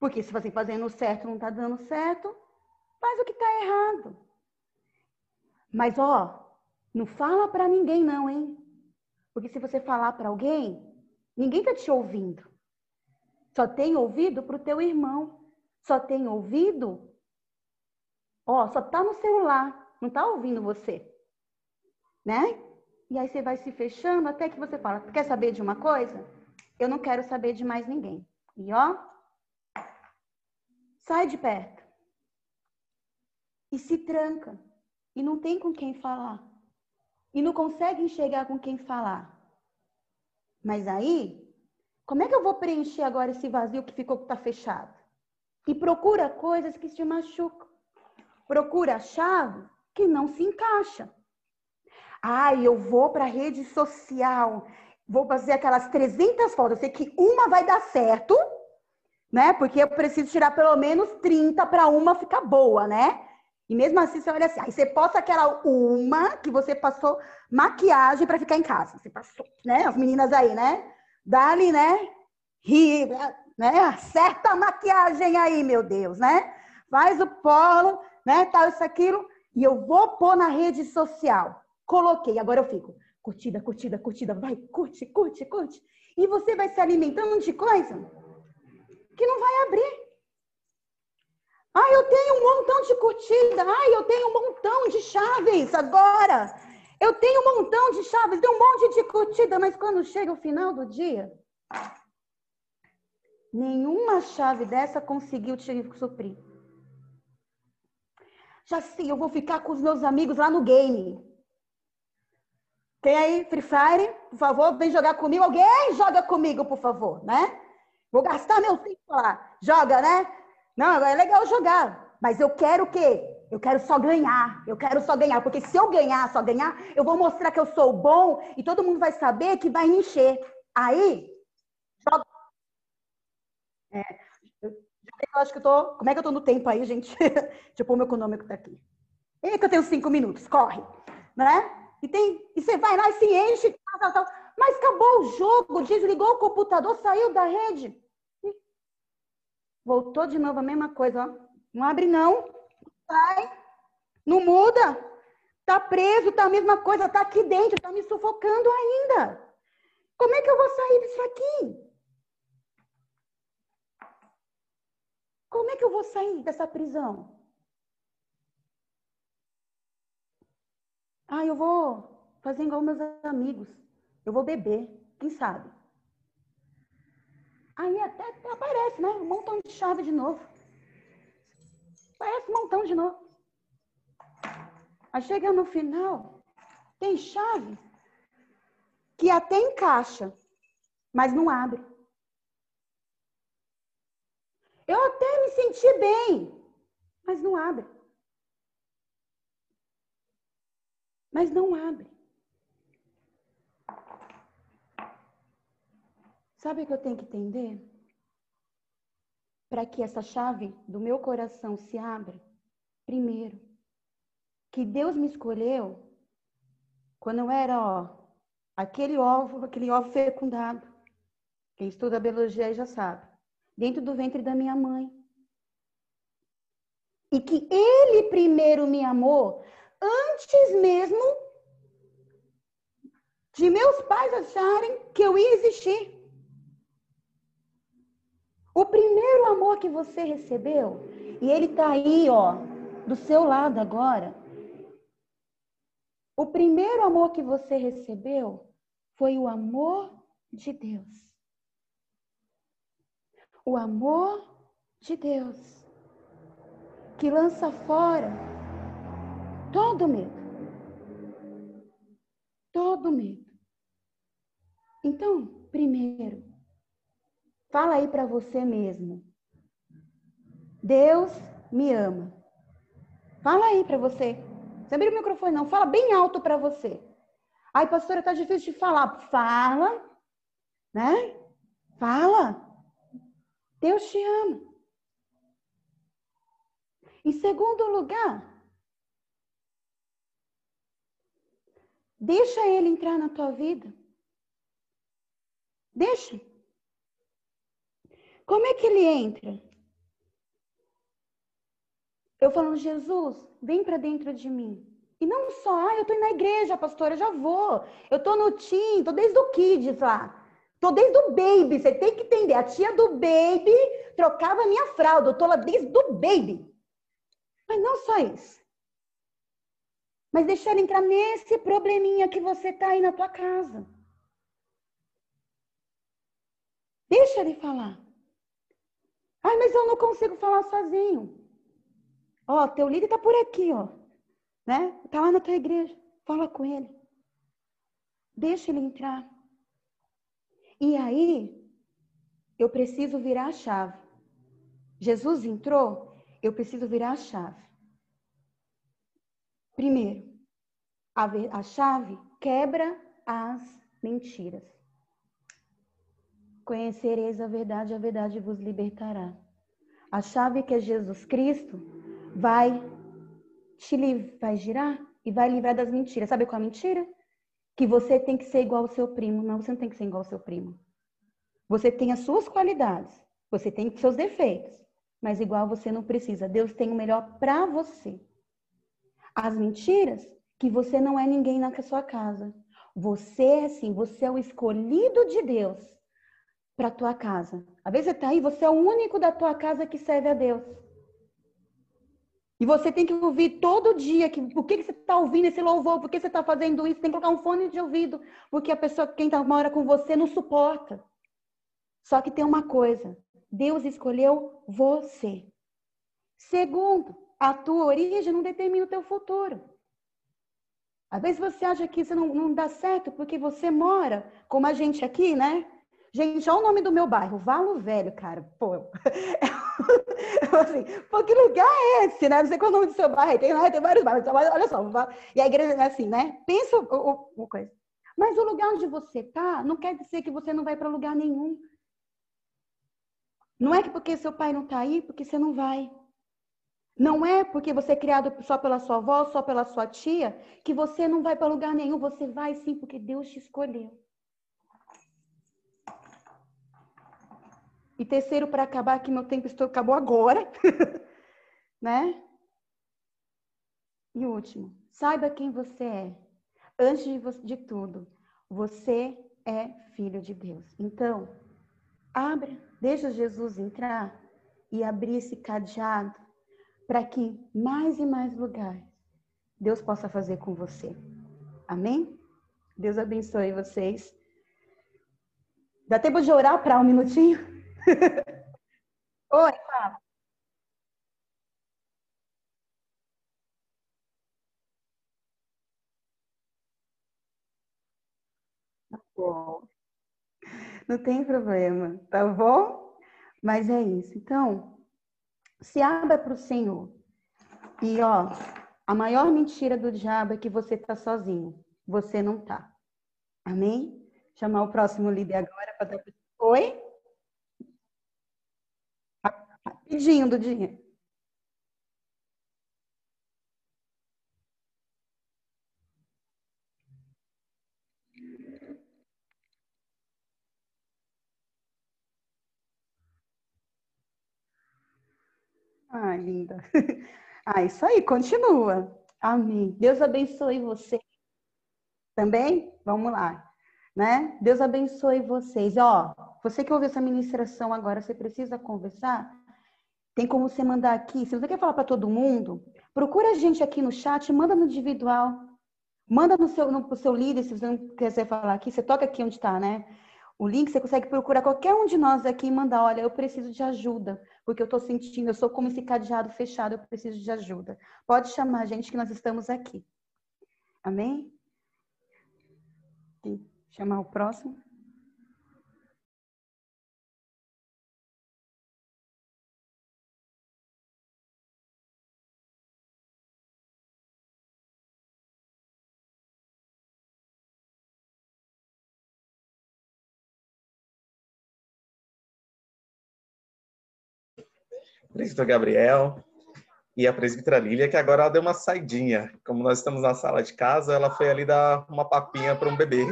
Porque se você fazendo certo não está dando certo, faz o que está errado. Mas, ó, não fala para ninguém, não, hein? Porque se você falar para alguém, ninguém está te ouvindo. Só tem ouvido para o teu irmão. Só tem ouvido. Ó, só tá no celular não está ouvindo você. Né? E aí você vai se fechando até que você fala: quer saber de uma coisa? Eu não quero saber de mais ninguém. E ó, sai de perto. E se tranca. E não tem com quem falar. E não consegue enxergar com quem falar. Mas aí, como é que eu vou preencher agora esse vazio que ficou que está fechado? E procura coisas que te machucam. Procura a chave que não se encaixa. Ah, eu vou para a rede social, vou fazer aquelas 300 fotos. Eu sei que uma vai dar certo, né? Porque eu preciso tirar pelo menos 30 para uma ficar boa, né? E mesmo assim, você olha assim, aí você posta aquela uma que você passou maquiagem para ficar em casa. Você passou, né? As meninas aí, né? Dali, né? Ri, né? Acerta a maquiagem aí, meu Deus, né? Faz o polo, né? Tal, isso, aquilo e eu vou pôr na rede social. Coloquei, agora eu fico. Curtida, curtida, curtida, vai, curte, curte, curte. E você vai se alimentando de coisa que não vai abrir. Ah, eu tenho um montão de curtida. Ah, eu tenho um montão de chaves agora. Eu tenho um montão de chaves, tenho um monte de curtida, mas quando chega o final do dia, nenhuma chave dessa conseguiu te suprir. Já sei, eu vou ficar com os meus amigos lá no game. Tem aí Free Fire? Por favor, vem jogar comigo. Alguém joga comigo, por favor, né? Vou gastar meu tempo lá. Joga, né? Não, é legal jogar. Mas eu quero o quê? Eu quero só ganhar. Eu quero só ganhar. Porque se eu ganhar, só ganhar, eu vou mostrar que eu sou bom e todo mundo vai saber que vai encher. Aí, joga. É, eu acho que eu tô. Como é que eu tô no tempo aí, gente? Deixa eu pôr o meu econômico tá aqui. E que eu tenho cinco minutos, corre, né? E, tem, e você vai lá e se enche, tal, tal, tal. Mas acabou o jogo, desligou o computador, saiu da rede. Voltou de novo a mesma coisa, ó. Não abre, não. Sai. Não muda. Tá preso, tá a mesma coisa, tá aqui dentro, tá me sufocando ainda. Como é que eu vou sair disso aqui? Como é que eu vou sair dessa prisão? Ah, eu vou fazer igual meus amigos. Eu vou beber, quem sabe? Aí até, aparece, né? Um montão de chave de novo. Parece um montão de novo. Aí chega no final, tem chave que até encaixa, mas não abre. Eu até me senti bem, mas não abre. Mas não abre. Sabe o que eu tenho que entender? Para que essa chave do meu coração se abra, primeiro, que Deus me escolheu quando eu era, ó, aquele ovo, aquele ovo fecundado. Quem estuda biologia já sabe dentro do ventre da minha mãe. E que ele primeiro me amou antes mesmo de meus pais acharem que eu ia existir. O primeiro amor que você recebeu, e ele está aí, ó, do seu lado agora. O primeiro amor que você recebeu foi o amor de Deus. o amor de Deus, que lança fora todo medo. Todo medo. Então, primeiro, fala aí para você mesmo. Deus me ama. Fala aí para você. Você abre o microfone não, fala bem alto para você. Ai, pastora, tá difícil de falar. Fala, né? Fala. Deus te ama. Em segundo lugar, deixa ele entrar na tua vida. Deixa. Como é que ele entra? Eu falando, Jesus, vem para dentro de mim. E não só, ah, eu tô indo na igreja, pastora, eu já vou. Eu tô no Tim, tô desde o Kids lá. Tô desde o baby, você tem que entender. A tia do baby trocava minha fralda. Eu tô lá desde o baby. Mas não só isso. Mas deixar entrar nesse probleminha que você tá aí na tua casa. Deixa ele falar. Ai, mas eu não consigo falar sozinho. Ó, teu líder tá por aqui, ó. Né? Tá lá na tua igreja. Fala com ele. Deixa ele entrar. E aí, eu preciso virar a chave. Jesus entrou, eu preciso virar a chave. Primeiro, a, a chave quebra as mentiras. Conhecereis a verdade, a verdade vos libertará. A chave que é Jesus Cristo vai te vai girar e vai livrar das mentiras. Sabe qual é a mentira? que você tem que ser igual ao seu primo. Não, você não tem que ser igual ao seu primo. Você tem as suas qualidades, você tem seus defeitos, mas igual você não precisa. Deus tem o melhor para você. As mentiras que você não é ninguém na sua casa. Você é assim, você é o escolhido de Deus para tua casa. Às vezes você está aí, você é o único da tua casa que serve a Deus. E você tem que ouvir todo dia que, por que, que você está ouvindo esse louvor, por que você está fazendo isso, tem que colocar um fone de ouvido, porque a pessoa, quem tá, mora com você, não suporta. Só que tem uma coisa: Deus escolheu você. Segundo, a tua origem não determina o teu futuro. Às vezes você acha que isso não, não dá certo porque você mora, como a gente aqui, né? Gente, olha o nome do meu bairro, Valo Velho, cara. Pô, assim, pô, que lugar é esse, né? Não sei qual é o nome do seu bairro, tem, tem vários bairros, olha só. E a igreja é assim, né? Pensa uma coisa. Mas o lugar onde você tá não quer dizer que você não vai para lugar nenhum. Não é que porque seu pai não tá aí, porque você não vai. Não é porque você é criado só pela sua avó, só pela sua tia, que você não vai para lugar nenhum. Você vai sim porque Deus te escolheu. E terceiro, para acabar, que meu tempo estou, acabou agora, né? E último, saiba quem você é. Antes de, de tudo, você é filho de Deus. Então, abra, deixa Jesus entrar e abrir esse cadeado para que mais e mais lugares Deus possa fazer com você. Amém? Deus abençoe vocês. Dá tempo de orar para um minutinho? Oi, fala. Tá bom. Não tem problema, tá bom? Mas é isso. Então, se abra para o Senhor. E, ó, a maior mentira do diabo é que você tá sozinho. Você não tá. Amém? Chamar o próximo líder agora para dar. Oi? Rapidinho, Dudinha. Ah, linda. Ah, isso aí, continua. Amém. Deus abençoe você. Também? Vamos lá. Né? Deus abençoe vocês. Ó, você que ouviu essa ministração agora, você precisa conversar? Tem como você mandar aqui. Se você quer falar para todo mundo, procura a gente aqui no chat, manda no individual. Manda no seu, no, pro seu líder, se você não quiser falar aqui, você toca aqui onde está, né? o link, você consegue procurar qualquer um de nós aqui e mandar, olha, eu preciso de ajuda, porque eu estou sentindo, eu sou como esse cadeado fechado, eu preciso de ajuda. Pode chamar a gente que nós estamos aqui. Amém? Chamar o próximo. Presbítero Gabriel e a presbítera Lília, que agora ela deu uma saidinha. Como nós estamos na sala de casa, ela foi ali dar uma papinha para um bebê.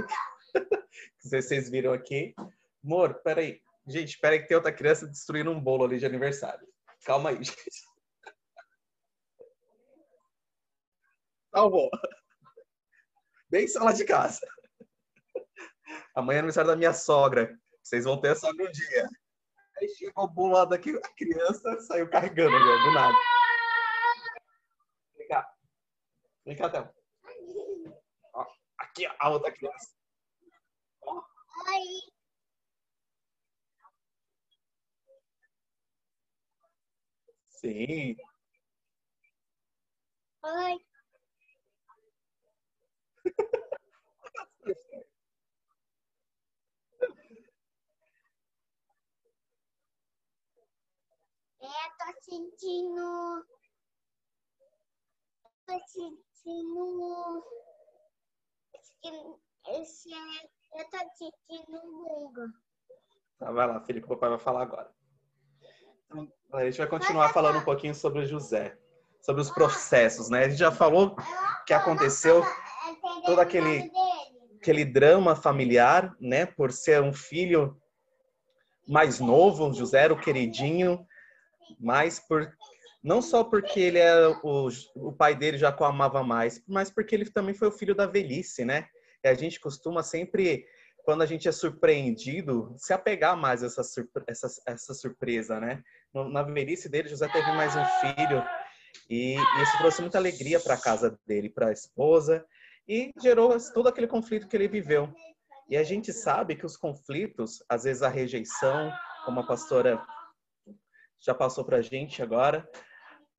Se vocês viram aqui. Amor, peraí. Gente, peraí que tem outra criança destruindo um bolo ali de aniversário. Calma aí, gente. Calma. Bem sala de casa. Amanhã é aniversário da minha sogra. Vocês vão ter a sogra um dia. Aí chegou o lá daqui, a criança saiu carregando, né, do nada. Vem cá. Vem cá, Théo. Aqui, a outra criança. Oi. Sim. Oi. É, tô sentindo. Tô sentindo. Esse, eu tô sentindo ruim. Tá, vai lá, que o papai vai falar agora. Então, a gente vai continuar falando um pouquinho sobre José, sobre os processos, né? A gente já falou que aconteceu todo aquele, aquele drama familiar, né? Por ser um filho mais novo, José era o queridinho, mas por não só porque ele é o, o pai dele já o amava mais, mas porque ele também foi o filho da velhice, né? E a gente costuma sempre, quando a gente é surpreendido, se apegar mais a essa, essa, essa surpresa, né? Na velhice dele, José teve mais um filho e isso trouxe muita alegria para a casa dele, para a esposa e gerou todo aquele conflito que ele viveu. E a gente sabe que os conflitos, às vezes a rejeição, como a pastora já passou para a gente agora.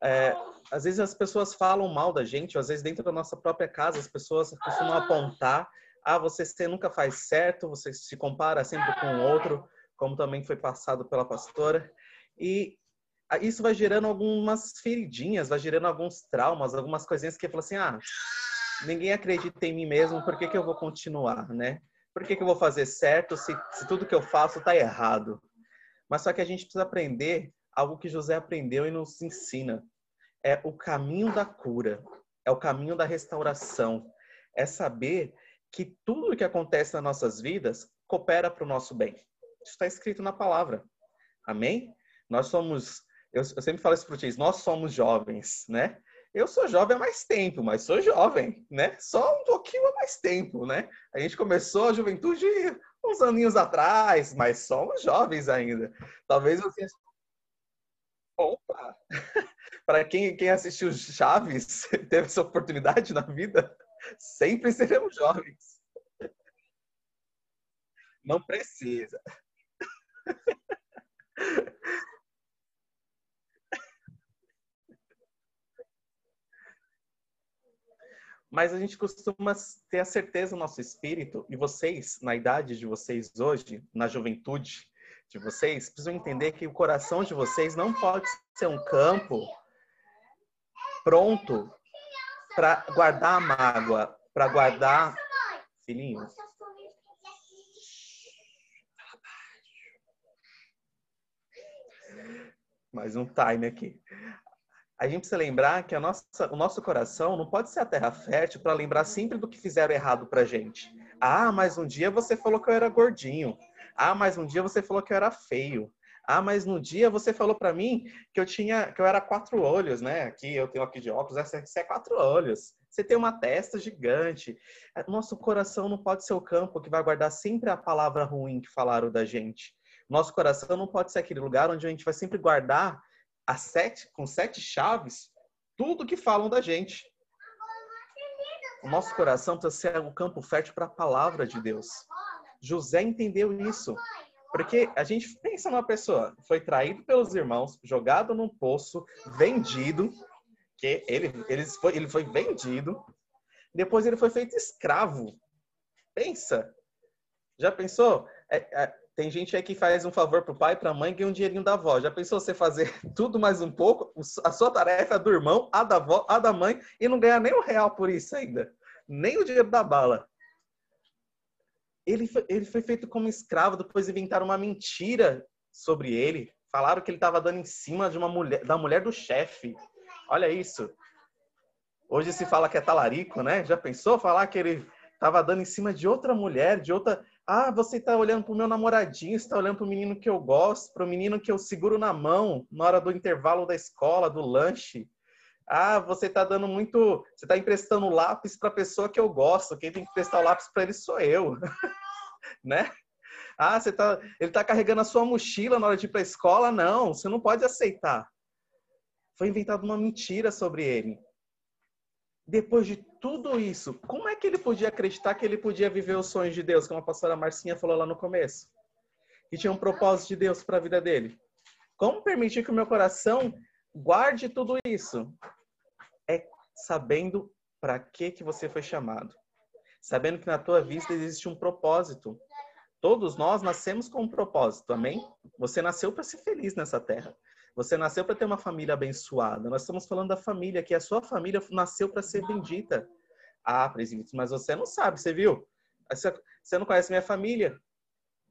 É, às vezes as pessoas falam mal da gente, ou às vezes dentro da nossa própria casa as pessoas costumam apontar: ah, você, nunca faz certo, você se compara sempre com o outro, como também foi passado pela pastora. E isso vai gerando algumas feridinhas, vai gerando alguns traumas, algumas coisinhas que fala assim: ah, ninguém acredita em mim mesmo, por que, que eu vou continuar, né? Por que, que eu vou fazer certo se, se tudo que eu faço está errado? Mas só que a gente precisa aprender algo que José aprendeu e nos ensina. É o caminho da cura, é o caminho da restauração. É saber que tudo o que acontece nas nossas vidas coopera para o nosso bem. Isso está escrito na palavra. Amém? Nós somos, eu, eu sempre falo isso para vocês, nós somos jovens, né? Eu sou jovem há mais tempo, mas sou jovem, né? Só um pouquinho há mais tempo, né? A gente começou a juventude uns aninhos atrás, mas somos jovens ainda. Talvez você Opa! Para quem, quem assistiu Chaves, teve essa oportunidade na vida, sempre seremos jovens. Não precisa. Mas a gente costuma ter a certeza no nosso espírito, e vocês, na idade de vocês hoje, na juventude, de vocês precisam entender que o coração de vocês não pode ser um campo pronto para guardar a mágoa, para guardar. Filhinho. Mais um time aqui. A gente precisa lembrar que nossa, o nosso coração não pode ser a terra fértil para lembrar sempre do que fizeram errado para gente. Ah, mas um dia você falou que eu era gordinho. Ah, mas um dia você falou que eu era feio. Ah, mas no dia você falou para mim que eu tinha, que eu era quatro olhos, né? Aqui eu tenho aqui de óculos, essa é quatro olhos. Você tem uma testa gigante. Nosso coração não pode ser o campo que vai guardar sempre a palavra ruim que falaram da gente. Nosso coração não pode ser aquele lugar onde a gente vai sempre guardar a sete, com sete chaves tudo que falam da gente. O nosso coração precisa ser o campo fértil para a palavra de Deus. José entendeu isso. Porque a gente pensa numa pessoa, foi traído pelos irmãos, jogado num poço, vendido, que ele, ele, foi, ele foi vendido, depois ele foi feito escravo. Pensa. Já pensou? É, é, tem gente aí que faz um favor pro pai, pra mãe, ganha um dinheirinho da avó. Já pensou você fazer tudo mais um pouco? A sua tarefa é do irmão, a da avó, a da mãe, e não ganhar nem um real por isso ainda. Nem o dinheiro da bala. Ele foi, ele foi feito como escravo, depois inventaram uma mentira sobre ele. Falaram que ele estava dando em cima de uma mulher, da mulher do chefe. Olha isso. Hoje se fala que é talarico, né? Já pensou falar que ele estava dando em cima de outra mulher, de outra. Ah, você está olhando para o meu namoradinho, está olhando para o menino que eu gosto, para o menino que eu seguro na mão na hora do intervalo da escola, do lanche. Ah, você está dando muito. Você está emprestando lápis para a pessoa que eu gosto. Quem tem que emprestar o lápis para ele sou eu. né? Ah, você tá, ele está carregando a sua mochila na hora de ir para a escola? Não, você não pode aceitar. Foi inventada uma mentira sobre ele. Depois de tudo isso, como é que ele podia acreditar que ele podia viver os sonhos de Deus, como a pastora Marcinha falou lá no começo? Que tinha um propósito de Deus para a vida dele. Como permitir que o meu coração guarde tudo isso? É sabendo para que que você foi chamado. Sabendo que na tua vida existe um propósito. Todos nós nascemos com um propósito, amém? Você nasceu para ser feliz nessa terra. Você nasceu para ter uma família abençoada. Nós estamos falando da família, que a sua família nasceu para ser bendita. Ah, presbítero, mas você não sabe, você viu? Você não conhece minha família?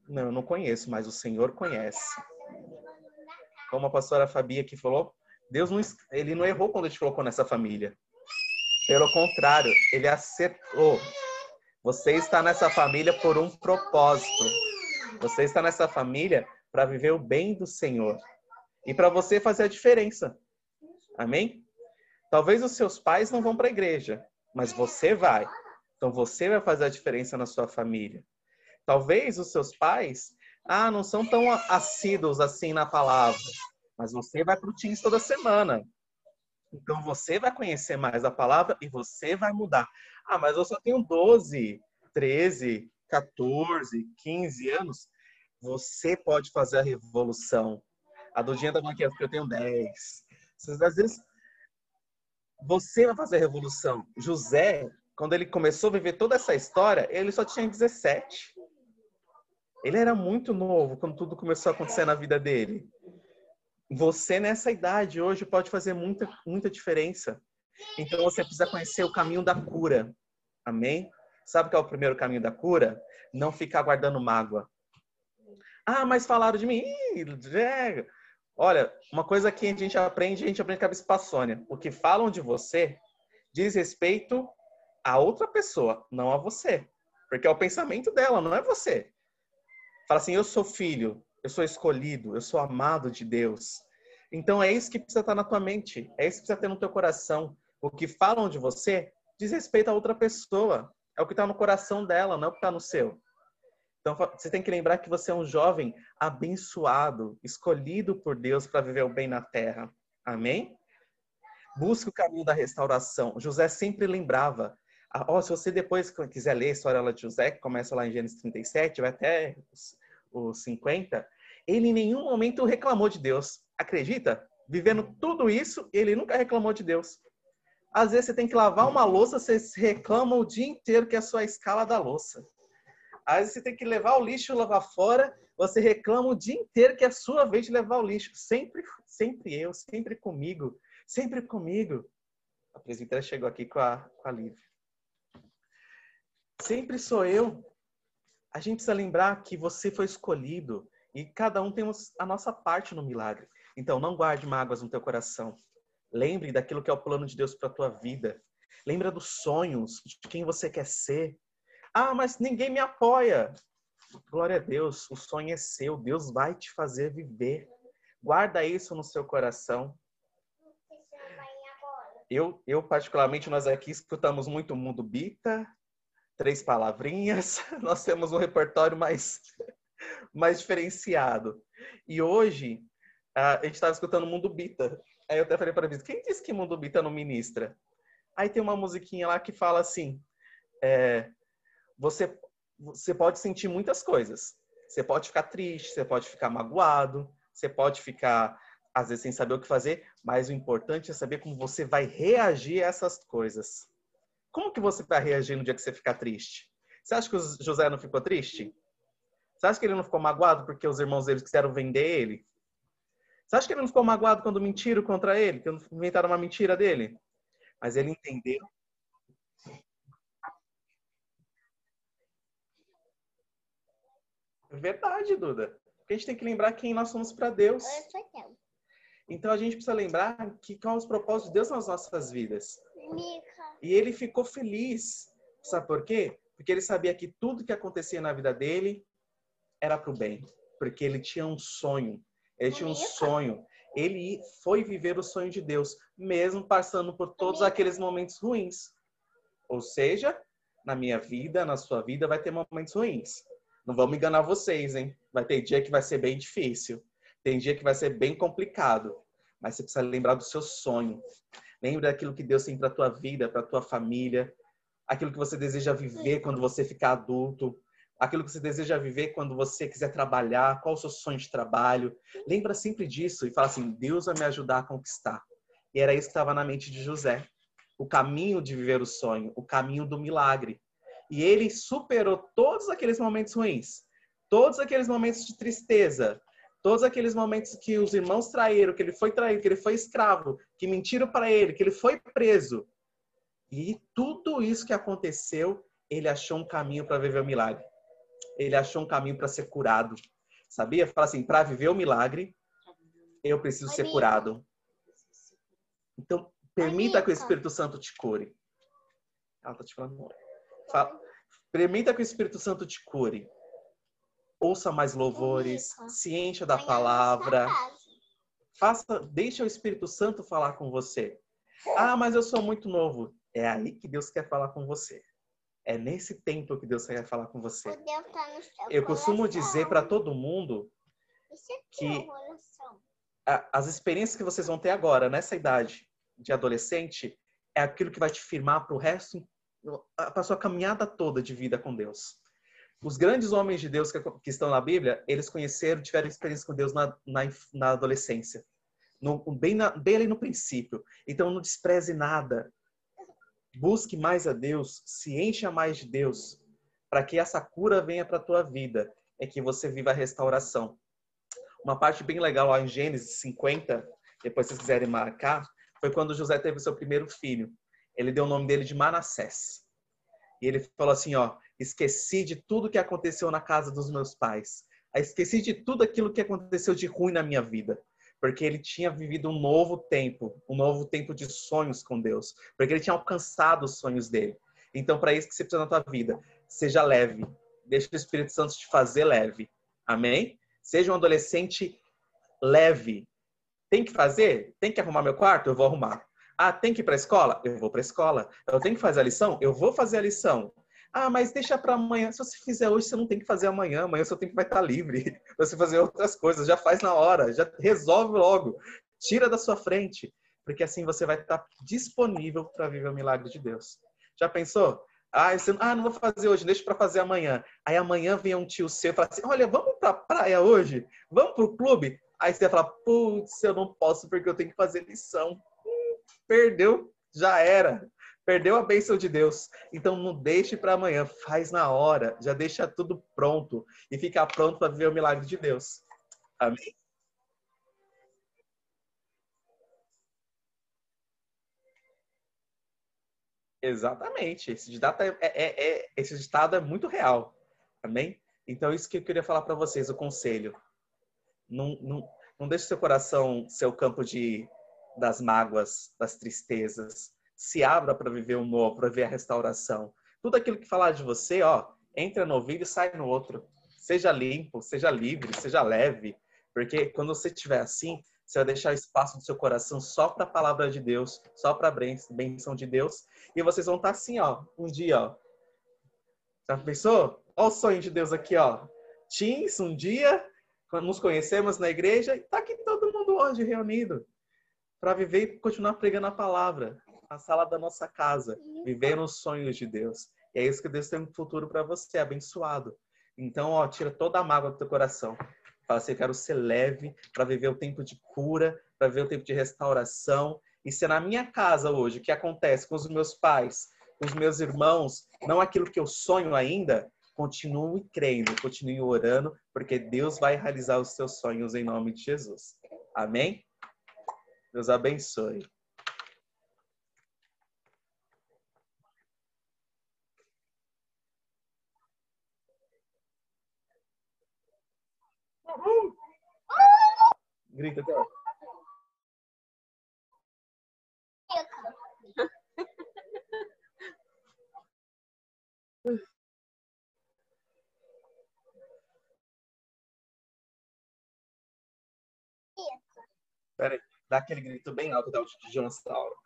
Não, eu não conheço, mas o Senhor conhece. Como a pastora Fabi aqui falou, Deus não, ele não errou quando te colocou nessa família. Pelo contrário, ele acertou. Você está nessa família por um propósito. Você está nessa família para viver o bem do Senhor e para você fazer a diferença. Amém? Talvez os seus pais não vão para a igreja, mas você vai. Então você vai fazer a diferença na sua família. Talvez os seus pais, ah, não são tão assíduos assim na palavra, mas você vai para o Teams toda semana. Então você vai conhecer mais a palavra e você vai mudar. Ah, mas eu só tenho 12, 13, 14, 15 anos. Você pode fazer a revolução. A Dudinha tá falando aqui, porque eu tenho 10. Às vezes, você vai fazer a revolução. José, quando ele começou a viver toda essa história, ele só tinha 17. Ele era muito novo quando tudo começou a acontecer na vida dele. Você, nessa idade, hoje, pode fazer muita, muita diferença. Então, você precisa conhecer o caminho da cura. Amém? Sabe qual é o primeiro caminho da cura? Não ficar guardando mágoa. Ah, mas falaram de mim. Ih, Olha, uma coisa que a gente aprende, a gente aprende com a Bispa Sônia. O que falam de você diz respeito a outra pessoa, não a você. Porque é o pensamento dela, não é você. Fala assim, eu sou filho, eu sou escolhido, eu sou amado de Deus. Então é isso que precisa estar na tua mente, é isso que precisa ter no teu coração. O que falam de você diz respeito a outra pessoa. É o que está no coração dela, não é o que está no seu. Então, você tem que lembrar que você é um jovem abençoado, escolhido por Deus para viver o bem na terra. Amém? Busque o caminho da restauração. José sempre lembrava. Oh, se você depois quiser ler a história de José, que começa lá em Gênesis 37, vai até os, os 50, ele em nenhum momento reclamou de Deus. Acredita? Vivendo tudo isso, ele nunca reclamou de Deus. Às vezes você tem que lavar uma louça, você reclama o dia inteiro que é a sua escala da louça. Às vezes você tem que levar o lixo, lavar fora, você reclama o dia inteiro que é a sua vez de levar o lixo. Sempre, sempre eu, sempre comigo, sempre comigo. A presbítera chegou aqui com a, com a Lívia. Sempre sou eu. A gente precisa lembrar que você foi escolhido e cada um tem a nossa parte no milagre. Então, não guarde mágoas no teu coração. Lembre daquilo que é o plano de Deus para a tua vida. Lembra dos sonhos, de quem você quer ser. Ah, mas ninguém me apoia. Glória a Deus, o sonho é seu, Deus vai te fazer viver. Guarda isso no seu coração. Eu, eu particularmente, nós aqui escutamos muito Mundo Bita, três palavrinhas, nós temos um repertório mais, mais diferenciado. E hoje, a gente estava escutando Mundo Bita. Aí eu até falei para eles, quem disse que Mundo Bita não ministra? Aí tem uma musiquinha lá que fala assim, é, você você pode sentir muitas coisas. Você pode ficar triste, você pode ficar magoado, você pode ficar às vezes sem saber o que fazer, mas o importante é saber como você vai reagir a essas coisas. Como que você vai reagir no dia que você ficar triste? Você acha que o José não ficou triste? Você acha que ele não ficou magoado porque os irmãos dele quiseram vender ele? Você acha que ele não ficou magoado quando mentiram contra ele? Que inventaram uma mentira dele? Mas ele entendeu. É verdade, Duda. Porque a gente tem que lembrar quem nós somos para Deus. Então a gente precisa lembrar que qual é os propósitos de Deus nas nossas vidas. E ele ficou feliz. Sabe por quê? Porque ele sabia que tudo que acontecia na vida dele era para o bem. Porque ele tinha um sonho. Ele tinha um sonho. Ele foi viver o sonho de Deus, mesmo passando por todos aqueles momentos ruins. Ou seja, na minha vida, na sua vida, vai ter momentos ruins. Não vamos enganar vocês, hein? Vai ter dia que vai ser bem difícil. Tem dia que vai ser bem complicado. Mas você precisa lembrar do seu sonho. Lembre daquilo que Deus tem para tua vida, para tua família, aquilo que você deseja viver quando você ficar adulto, aquilo que você deseja viver quando você quiser trabalhar, qual o seu sonho de trabalho. Lembra sempre disso e fala assim: Deus vai me ajudar a conquistar. E era isso que estava na mente de José. O caminho de viver o sonho, o caminho do milagre. E ele superou todos aqueles momentos ruins, todos aqueles momentos de tristeza, todos aqueles momentos que os irmãos traíram, que ele foi traído, que ele foi escravo, que mentiram para ele, que ele foi preso. E tudo isso que aconteceu, ele achou um caminho para viver o milagre. Ele achou um caminho para ser curado. Sabia? Fala assim, para viver o milagre, eu preciso ser curado. Então, permita que o Espírito Santo te cure. Ela tá te falando. Fala, permita que o Espírito Santo te cure ouça mais louvores, se encha da palavra. Faça, deixa o Espírito Santo falar com você. Ah, mas eu sou muito novo. É aí que Deus quer falar com você. É nesse tempo que Deus quer falar com você. Tá eu costumo dizer para todo mundo que as experiências que vocês vão ter agora, nessa idade de adolescente, é aquilo que vai te firmar para o resto, para sua caminhada toda de vida com Deus. Os grandes homens de Deus que, que estão na Bíblia, eles conheceram, tiveram experiência com Deus na, na, na adolescência. No, bem, na, bem ali no princípio. Então, não despreze nada. Busque mais a Deus, se encha mais de Deus, para que essa cura venha para a tua vida, é que você viva a restauração. Uma parte bem legal lá em Gênesis 50, depois se vocês quiserem marcar, foi quando José teve seu primeiro filho. Ele deu o nome dele de Manassés. E ele falou assim, ó, esqueci de tudo que aconteceu na casa dos meus pais. Esqueci de tudo aquilo que aconteceu de ruim na minha vida. Porque ele tinha vivido um novo tempo, um novo tempo de sonhos com Deus. Porque ele tinha alcançado os sonhos dele. Então, para isso que você precisa na tua vida, seja leve. Deixa o Espírito Santo te fazer leve. Amém? Seja um adolescente leve. Tem que fazer? Tem que arrumar meu quarto? Eu vou arrumar. Ah, tem que ir para a escola? Eu vou para a escola. Eu tenho que fazer a lição? Eu vou fazer a lição. Ah, mas deixa para amanhã. Se você fizer hoje, você não tem que fazer amanhã. Amanhã seu tempo vai estar livre. Você fazer outras coisas, já faz na hora, já resolve logo. Tira da sua frente, porque assim você vai estar disponível para viver o milagre de Deus. Já pensou? Ah, você, ah, não vou fazer hoje, deixa para fazer amanhã. Aí amanhã vem um tio seu e fala assim: Olha, vamos para praia hoje? Vamos para o clube? Aí você vai falar: Putz, eu não posso porque eu tenho que fazer lição. Hum, perdeu, já era. Perdeu a bênção de Deus. Então não deixe para amanhã, faz na hora, já deixa tudo pronto e fica pronto para ver o milagre de Deus. Amém? Exatamente. Esse ditado é, é, é, esse ditado é muito real. Amém? Então, isso que eu queria falar para vocês, o conselho. Não, não, não deixe seu coração ser o campo de, das mágoas, das tristezas, se abra para viver o novo, para ver a restauração. Tudo aquilo que falar de você, ó, entra no ouvido e sai no outro. Seja limpo, seja livre, seja leve, porque quando você estiver assim, você vai deixar espaço do seu coração só para a palavra de Deus, só para a bênção de Deus, e vocês vão estar tá assim, ó, um dia, ó. Já pensou? Olha o sonho de Deus aqui, ó. Teens, um dia, quando nos conhecemos na igreja, e tá aqui todo mundo hoje reunido para viver e continuar pregando a palavra a sala da nossa casa, vivendo os sonhos de Deus. E é isso que Deus tem no futuro para você, abençoado. Então, ó, tira toda a mágoa do teu coração. Fala assim, eu quero ser leve para viver o tempo de cura, para viver o tempo de restauração. E se é na minha casa hoje, o que acontece com os meus pais, com os meus irmãos, não aquilo que eu sonho ainda, continue crendo, continue orando, porque Deus vai realizar os seus sonhos em nome de Jesus. Amém? Deus abençoe. Grita, até. Pera aí, dá aquele grito bem alto da de dinossauro.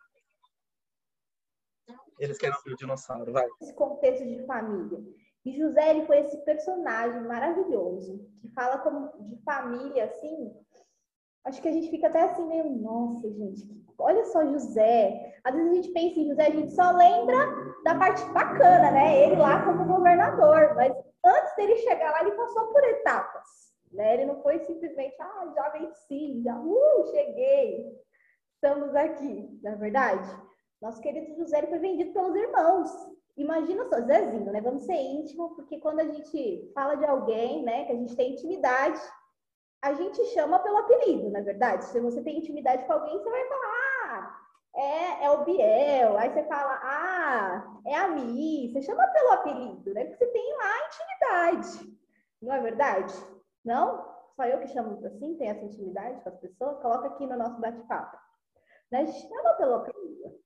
Eles querem ouvir o dinossauro, vai. Esse contexto de família. E José, ele foi esse personagem maravilhoso, que fala como de família, assim. Acho que a gente fica até assim meio, nossa, gente, olha só José. Às vezes a gente pensa em José, a gente só lembra da parte bacana, né? Ele lá como governador, mas antes dele chegar lá, ele passou por etapas. Né? Ele não foi simplesmente, ah, já venci, já uh, cheguei, estamos aqui, não é verdade? Nosso querido José ele foi vendido pelos irmãos. Imagina só, Zezinho, né? Vamos ser íntimo, porque quando a gente fala de alguém, né, que a gente tem intimidade, a gente chama pelo apelido, na é verdade. Se você tem intimidade com alguém, você vai falar, ah, é, é o Biel. Aí você fala, ah, é a Mi. Você chama pelo apelido, né? Porque você tem lá intimidade, não é verdade? Não? Só eu que chamo assim, tem essa intimidade com as pessoas? Coloca aqui no nosso bate-papo. Né? Chama pelo apelido.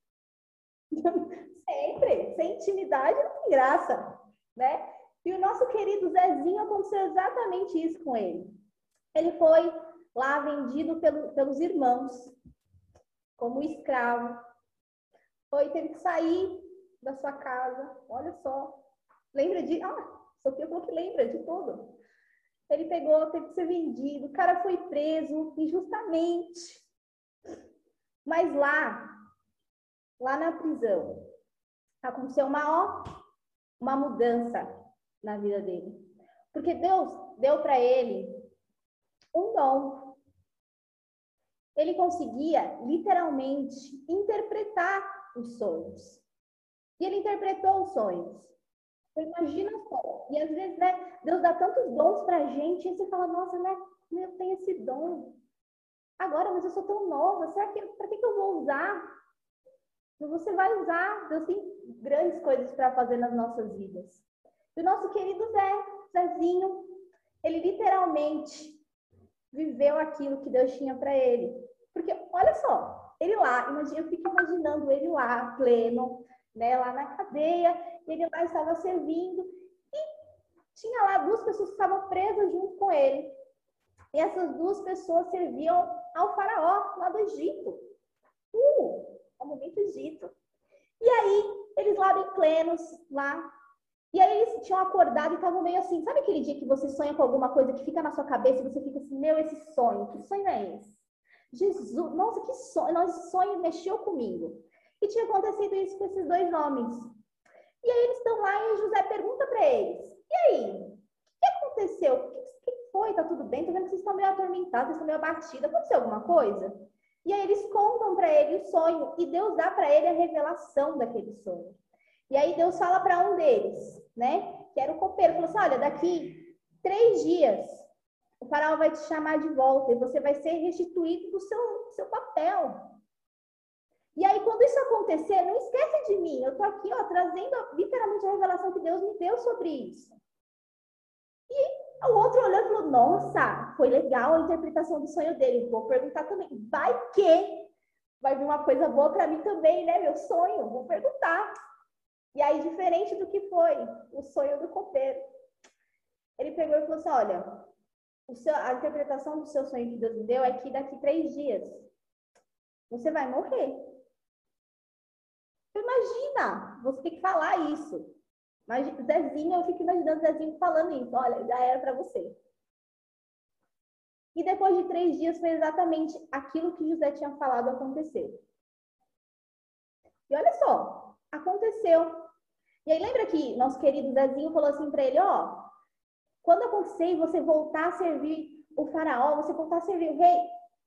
Sempre. Sem intimidade não tem graça. Né? E o nosso querido Zezinho aconteceu exatamente isso com ele. Ele foi lá vendido pelo, pelos irmãos como escravo. Foi, teve que sair da sua casa. Olha só. Lembra de. Ah, Sofia falou que lembra de tudo. Ele pegou, teve que ser vendido, o cara foi preso injustamente. Mas lá, lá na prisão, aconteceu uma, ó, uma mudança na vida dele. Porque Deus deu para ele um dom. Ele conseguia literalmente interpretar os sonhos. E ele interpretou os sonhos. Então, imagina só. E às vezes, né, Deus dá tantos dons pra gente, e você fala, nossa, né, eu tenho esse dom. Agora, mas eu sou tão nova, será que, pra que, que eu vou usar? Você vai usar, Deus tem grandes coisas para fazer nas nossas vidas. E o nosso querido Zé, Zezinho, ele literalmente viveu aquilo que Deus tinha para ele. Porque, olha só, ele lá, imagina, eu fico imaginando ele lá, pleno, né, lá na cadeia, ele lá estava servindo e tinha lá duas pessoas que estavam presas junto com ele. E essas duas pessoas serviam ao faraó lá do Egito. Uh, ao momento Egito. E aí, eles lá bem plenos, lá. E aí eles tinham acordado e estavam meio assim, sabe aquele dia que você sonha com alguma coisa que fica na sua cabeça e você fica assim, meu, esse sonho, que sonho é esse? Jesus, nossa, que sonho, nossa, esse sonho mexeu comigo. E tinha acontecido isso com esses dois homens. E aí eles estão lá e José pergunta para eles: E aí? O que aconteceu? O que, que foi? Tá tudo bem? Tô vendo que vocês estão meio atormentados, vocês estão meio abatidos. Aconteceu alguma coisa? E aí eles contam para ele o sonho e Deus dá para ele a revelação daquele sonho. E aí Deus fala para um deles, né? Que era o copeiro, falou assim: olha, daqui três dias o faraó vai te chamar de volta e você vai ser restituído do seu, seu papel. E aí, quando isso acontecer, não esquece de mim. Eu tô aqui, ó, trazendo literalmente a revelação que Deus me deu sobre isso. E o outro olhando e falou: Nossa, foi legal a interpretação do sonho dele. Vou perguntar também. Vai que vai vir uma coisa boa para mim também, né? Meu sonho. Vou perguntar. E aí, diferente do que foi o sonho do copeiro, ele pegou e falou assim: Olha, seu, a interpretação do seu sonho que Deus me deu é que daqui três dias você vai morrer. Imagina, você tem que falar isso. Mas Zezinho, eu fico imaginando Zezinho falando isso. Olha, já era para você. E depois de três dias foi exatamente aquilo que José tinha falado acontecer. E olha só, aconteceu. E aí lembra que nosso querido Zezinho falou assim para ele, ó, quando acontecer você voltar a servir o faraó, você voltar a servir o rei,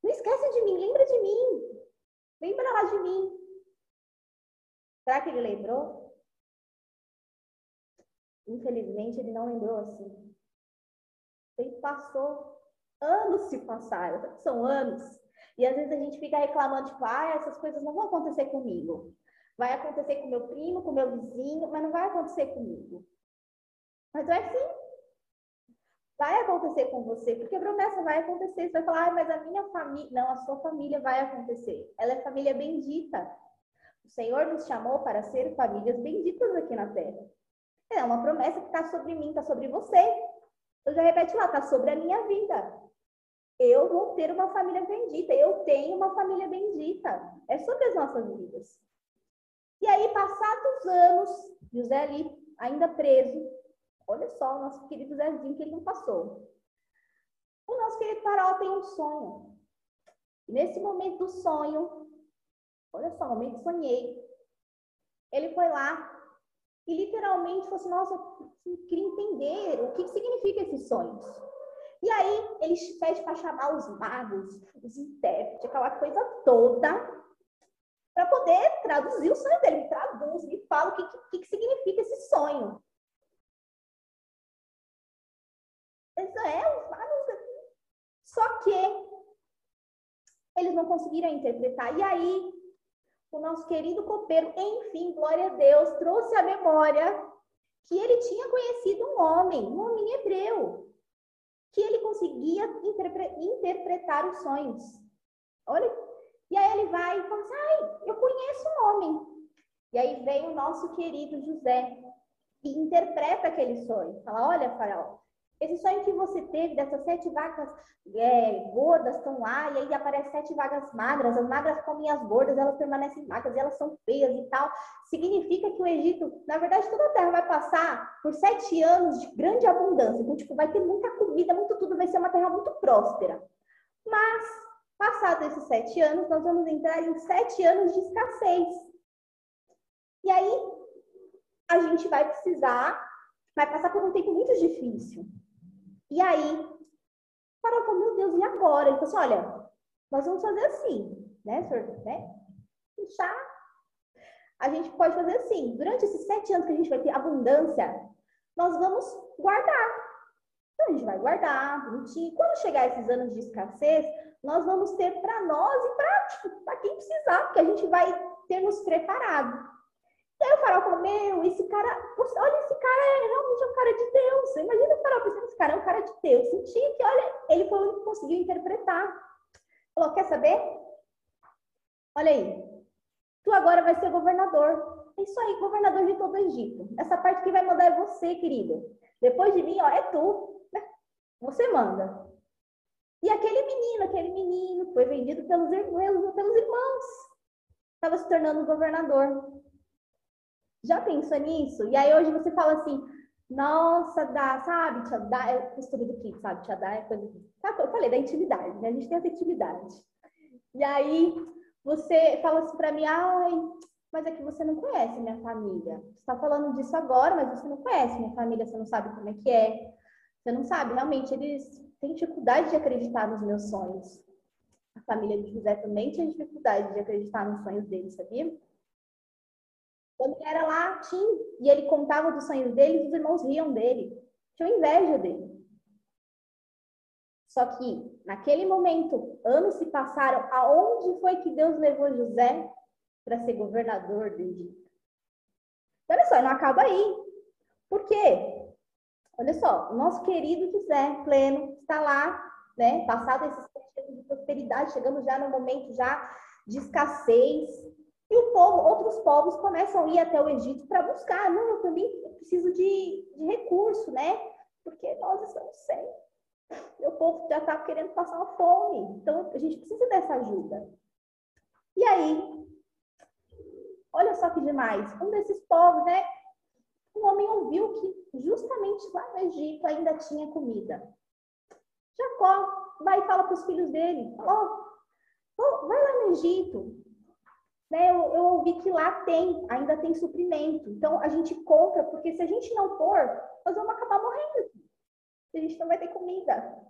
não esquece de mim, lembra de mim. Lembra lá de mim. Será que ele lembrou? Infelizmente, ele não lembrou assim. Ele passou. Anos se passaram. São anos. E às vezes a gente fica reclamando, tipo, ah, essas coisas não vão acontecer comigo. Vai acontecer com meu primo, com meu vizinho, mas não vai acontecer comigo. Mas é assim. Vai acontecer com você, porque a promessa vai acontecer. Você vai falar, ah, mas a minha família. Não, a sua família vai acontecer. Ela é família bendita. O Senhor nos chamou para ser famílias benditas aqui na terra. É uma promessa que está sobre mim, está sobre você. Eu já repete lá, está sobre a minha vida. Eu vou ter uma família bendita. Eu tenho uma família bendita. É sobre as nossas vidas. E aí, passados anos, José ali, ainda preso, olha só o nosso querido Zezinho que ele não passou. O nosso querido Farol tem um sonho. nesse momento do sonho, olha só, momento sonhei. Ele foi lá e literalmente falou assim: Nossa, eu queria entender o que, que significa esses sonhos. E aí ele pede para chamar os magos, os intérpretes, aquela coisa toda, para poder traduzir o sonho dele. Me traduz, me fala o que, que, que significa esse sonho. Isso é. Só que eles não conseguiram interpretar. E aí o nosso querido copeiro, enfim, glória a Deus, trouxe à memória que ele tinha conhecido um homem, um homem hebreu, que ele conseguia interpretar os sonhos. Olha, e aí ele vai e fala assim, ai, eu conheço um homem. E aí vem o nosso querido José e interpreta aquele sonho. Fala, olha, faraó, esse sonho que você teve dessas sete vacas é, gordas estão lá, e aí aparecem sete vagas magras, as magras comem as gordas, elas permanecem magras elas são feias e tal. Significa que o Egito, na verdade, toda a terra vai passar por sete anos de grande abundância. Então, tipo, vai ter muita comida, muito tudo, vai ser uma terra muito próspera. Mas, passados esses sete anos, nós vamos entrar em sete anos de escassez. E aí, a gente vai precisar, vai passar por um tempo muito difícil. E aí, Farol falou, meu Deus, e agora? Ele falou assim, olha, nós vamos fazer assim, né, senhor? Né? Puxar. A gente pode fazer assim, durante esses sete anos que a gente vai ter abundância, nós vamos guardar. Então, a gente vai guardar, bonitinho. Quando chegar esses anos de escassez, nós vamos ter para nós e para tipo, quem precisar, porque a gente vai ter nos preparado. E aí o farol falou, meu, esse cara, olha, esse cara é realmente um cara de Deus. Imagina o farol pensando, esse cara é um cara de Deus. Sentia que, olha, ele foi o único que conseguiu interpretar. Falou, quer saber? Olha aí, tu agora vai ser governador. É isso aí, governador de todo o Egito. Essa parte que vai mandar é você, querido. Depois de mim, ó, é tu. Né? Você manda. E aquele menino, aquele menino, foi vendido pelos, pelos irmãos. Estava se tornando governador. Já pensou nisso? E aí hoje você fala assim, nossa, dá, sabe, tia, dá, é costume do que, sabe, tia, dá é coisa. Sabe, eu falei da intimidade, né? A gente tem essa intimidade. E aí você fala assim para mim, ai, mas é que você não conhece minha família. Você está falando disso agora, mas você não conhece minha família, você não sabe como é que é. Você não sabe, realmente, eles têm dificuldade de acreditar nos meus sonhos. A família de José também tinha dificuldade de acreditar nos sonhos dele, sabia? Quando ele era lá, tinha, e ele contava dos sonhos dele, os irmãos riam dele, tinham inveja dele. Só que, naquele momento, anos se passaram, aonde foi que Deus levou José para ser governador do Egito? Olha só, não acaba aí. Por quê? Olha só, o nosso querido José, pleno, está lá, né? Passado esses sete anos de prosperidade, chegando já no momento já de escassez, e o povo, outros povos começam a ir até o Egito para buscar. Não, eu também preciso de, de recurso, né? Porque nós estamos sem. O povo já está querendo passar uma fome. Então, a gente precisa dessa ajuda. E aí, olha só que demais. Um desses povos, né? Um homem ouviu que justamente lá no Egito ainda tinha comida. Jacó vai e fala para os filhos dele: Ó, oh, vai lá no Egito, né, eu, eu ouvi que lá tem, ainda tem suprimento. Então, a gente compra, porque se a gente não for, nós vamos acabar morrendo. A gente não vai ter comida.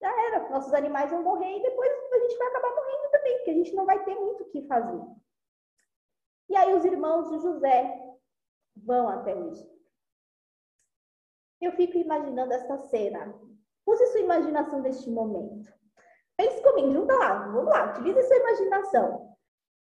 Já era, nossos animais vão morrer e depois a gente vai acabar morrendo também, porque a gente não vai ter muito o que fazer. E aí os irmãos de José vão até o Egito. Eu fico imaginando essa cena. Use sua imaginação neste momento. Pense comigo, junta lá, vamos lá, utilize sua imaginação.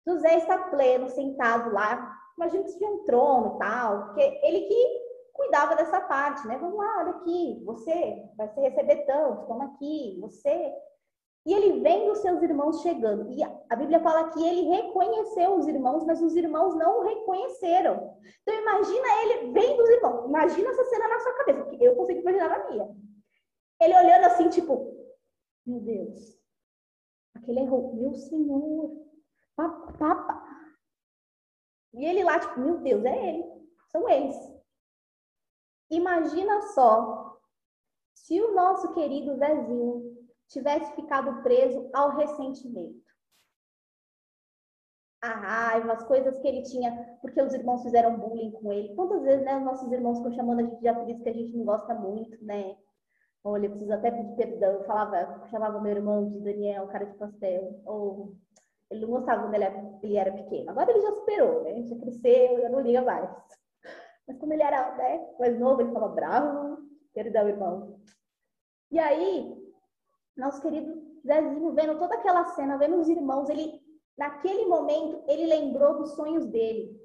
José está pleno, sentado lá. Imagina que seja um trono e tal, porque ele que cuidava dessa parte, né? Vamos lá, olha aqui, você vai se receber tanto, toma aqui, você. E ele vem dos seus irmãos chegando. E a Bíblia fala que ele reconheceu os irmãos, mas os irmãos não o reconheceram. Então imagina ele vem dos irmãos. Imagina essa cena na sua cabeça, porque eu consigo imaginar na minha. Ele olhando assim, tipo, meu Deus, aquele errou, meu Senhor, Papa. E ele lá, tipo, meu Deus, é ele. São eles. Imagina só se o nosso querido Zezinho tivesse ficado preso ao ressentimento. A raiva, as coisas que ele tinha, porque os irmãos fizeram bullying com ele. Quantas vezes, né, os nossos irmãos ficam chamando a gente de apelidos que a gente não gosta muito, né? Olha, preciso até pedir perdão. Eu falava, chamava meu irmão de Daniel, cara de pastel. Ou ele não gostava quando ele era, ele era pequeno. Agora ele já superou, né? Já cresceu, já não liga mais. Mas quando ele era né, mais novo, ele ficava bravo. Perdão, irmão. E aí, nosso querido Zezinho, vendo toda aquela cena, vendo os irmãos, ele, naquele momento, ele lembrou dos sonhos dele.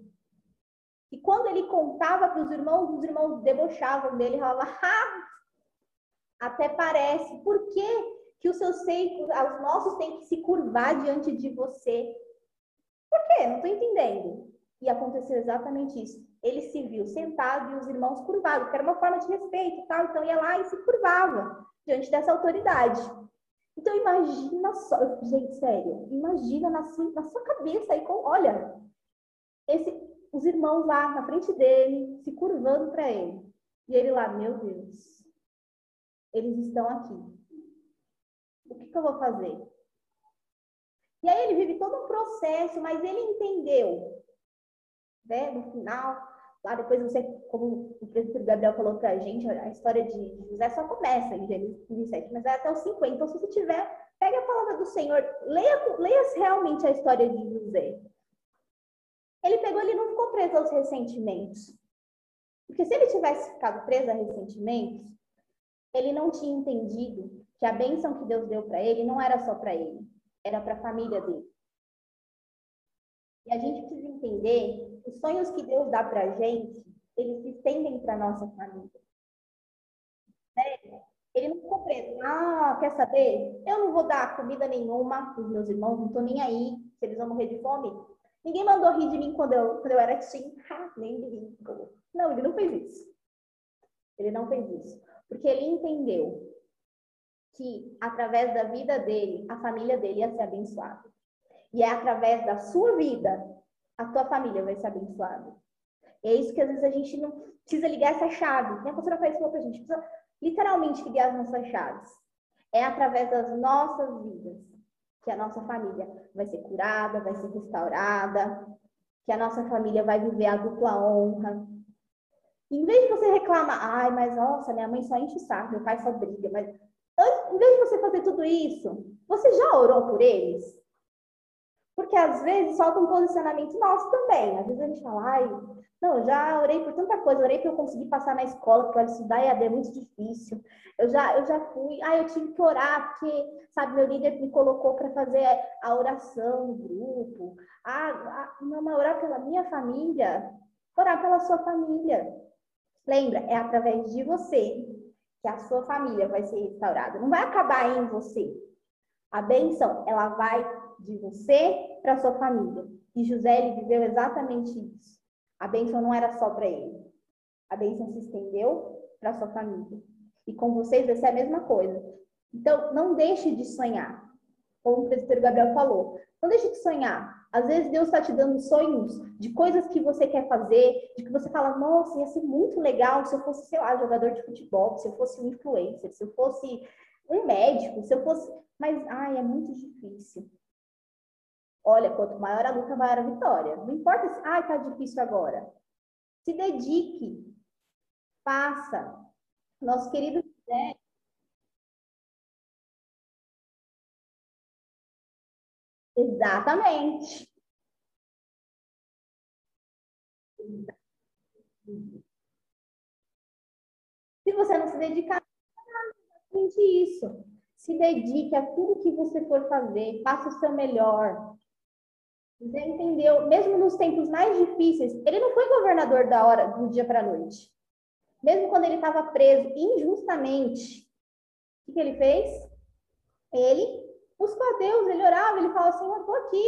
E quando ele contava para os irmãos, os irmãos debochavam dele, falavam, ah, até parece. Por quê? que os seus seios, os nossos têm que se curvar diante de você. Por quê? Não estou entendendo. E aconteceu exatamente isso. Ele se viu sentado e os irmãos curvados, que era uma forma de respeito e tal. Então ia lá e se curvava diante dessa autoridade. Então imagina só, gente, sério, imagina na sua, na sua cabeça aí, com, olha, esse, os irmãos lá na frente dele, se curvando para ele. E ele lá, meu Deus, eles estão aqui o que, que eu vou fazer? E aí ele vive todo um processo, mas ele entendeu, né? No final, lá depois você, como o presbítero Gabriel falou pra gente, a história de José só começa em Gênesis 27, mas é até os 50. Então, se você tiver, pegue a palavra do Senhor, leia, leia realmente a história de José. Ele pegou, ele não ficou preso aos ressentimentos. Porque se ele tivesse ficado preso a ressentimentos, ele não tinha entendido que a bênção que Deus deu para ele não era só para ele, era para a família dele. E a gente precisa entender, os sonhos que Deus dá para a gente, eles se estendem para nossa família. Né? Ele não ficou preso. Ah, quer saber? Eu não vou dar comida nenhuma para os meus irmãos, não estou nem aí se eles vão morrer de fome. Ninguém mandou rir de mim quando eu, quando eu era teen. nem me Não, ele não fez isso. Ele não fez isso. Porque ele entendeu que através da vida dele, a família dele ia ser abençoada. E é através da sua vida, a tua família vai ser abençoada. E é isso que às vezes a gente não precisa ligar essa chave. Né? A pastora isso pra gente. Precisa literalmente ligar as nossas chaves. É através das nossas vidas que a nossa família vai ser curada, vai ser restaurada, que a nossa família vai viver a dupla honra. Em vez de você reclamar, ai, mas nossa, minha mãe só enche o saco, meu pai só briga, mas em vez de você fazer tudo isso, você já orou por eles? Porque às vezes falta um posicionamento nosso também. Às vezes a gente fala, ai, não, já orei por tanta coisa, orei para eu conseguir passar na escola, porque estudar EAD é muito difícil. Eu já, eu já fui, ai, eu tive que orar, porque, sabe, meu líder me colocou para fazer a oração no grupo. Ah, ah, não, mas orar pela minha família, orar pela sua família. Lembra, é através de você que a sua família vai ser restaurada. Não vai acabar em você. A benção, ela vai de você para sua família. E José, ele viveu exatamente isso. A benção não era só para ele. A benção se estendeu para sua família. E com vocês vai ser a mesma coisa. Então, não deixe de sonhar. Como o presbítero Gabriel falou. Não deixe de sonhar. Às vezes Deus está te dando sonhos de coisas que você quer fazer, de que você fala, nossa, ia ser muito legal se eu fosse, sei lá, jogador de futebol, se eu fosse um influencer, se eu fosse um médico, se eu fosse. Mas, ai, é muito difícil. Olha, quanto maior a luta, maior a vitória. Não importa se, ah, tá difícil agora. Se dedique. Faça. Nosso querido Exatamente. Se você não se dedicar, exatamente isso. Se dedique a tudo que você for fazer, faça o seu melhor. Você entendeu? Mesmo nos tempos mais difíceis, ele não foi governador da hora do dia para a noite. Mesmo quando ele estava preso injustamente, o que, que ele fez? Ele buscou a Deus, ele orava, ele falava assim, eu estou aqui.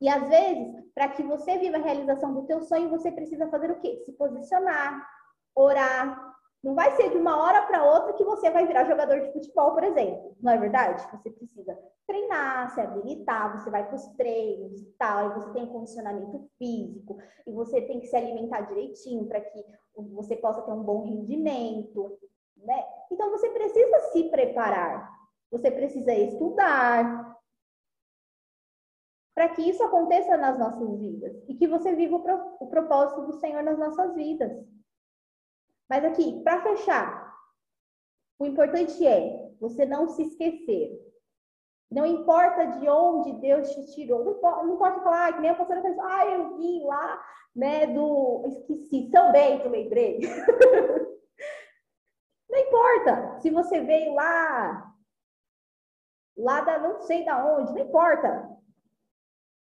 E às vezes, para que você viva a realização do teu sonho, você precisa fazer o quê? Se posicionar, orar, não vai ser de uma hora para outra que você vai virar jogador de futebol, por exemplo. Não é verdade? Você precisa treinar, se habilitar, você vai para os treinos e tal, e você tem condicionamento físico, e você tem que se alimentar direitinho para que você possa ter um bom rendimento, né? Então você precisa se preparar. Você precisa estudar para que isso aconteça nas nossas vidas e que você viva o, propósito do Senhor nas nossas vidas. Mas aqui, para fechar, o importante é você não se esquecer. Não importa de onde Deus te tirou. Não, importa, não falar, ah, que nem a pastora fez, ah, eu vim lá, né, do. Esqueci, São Bento, lembrei. não importa se você veio lá, lá da não sei da onde, não importa.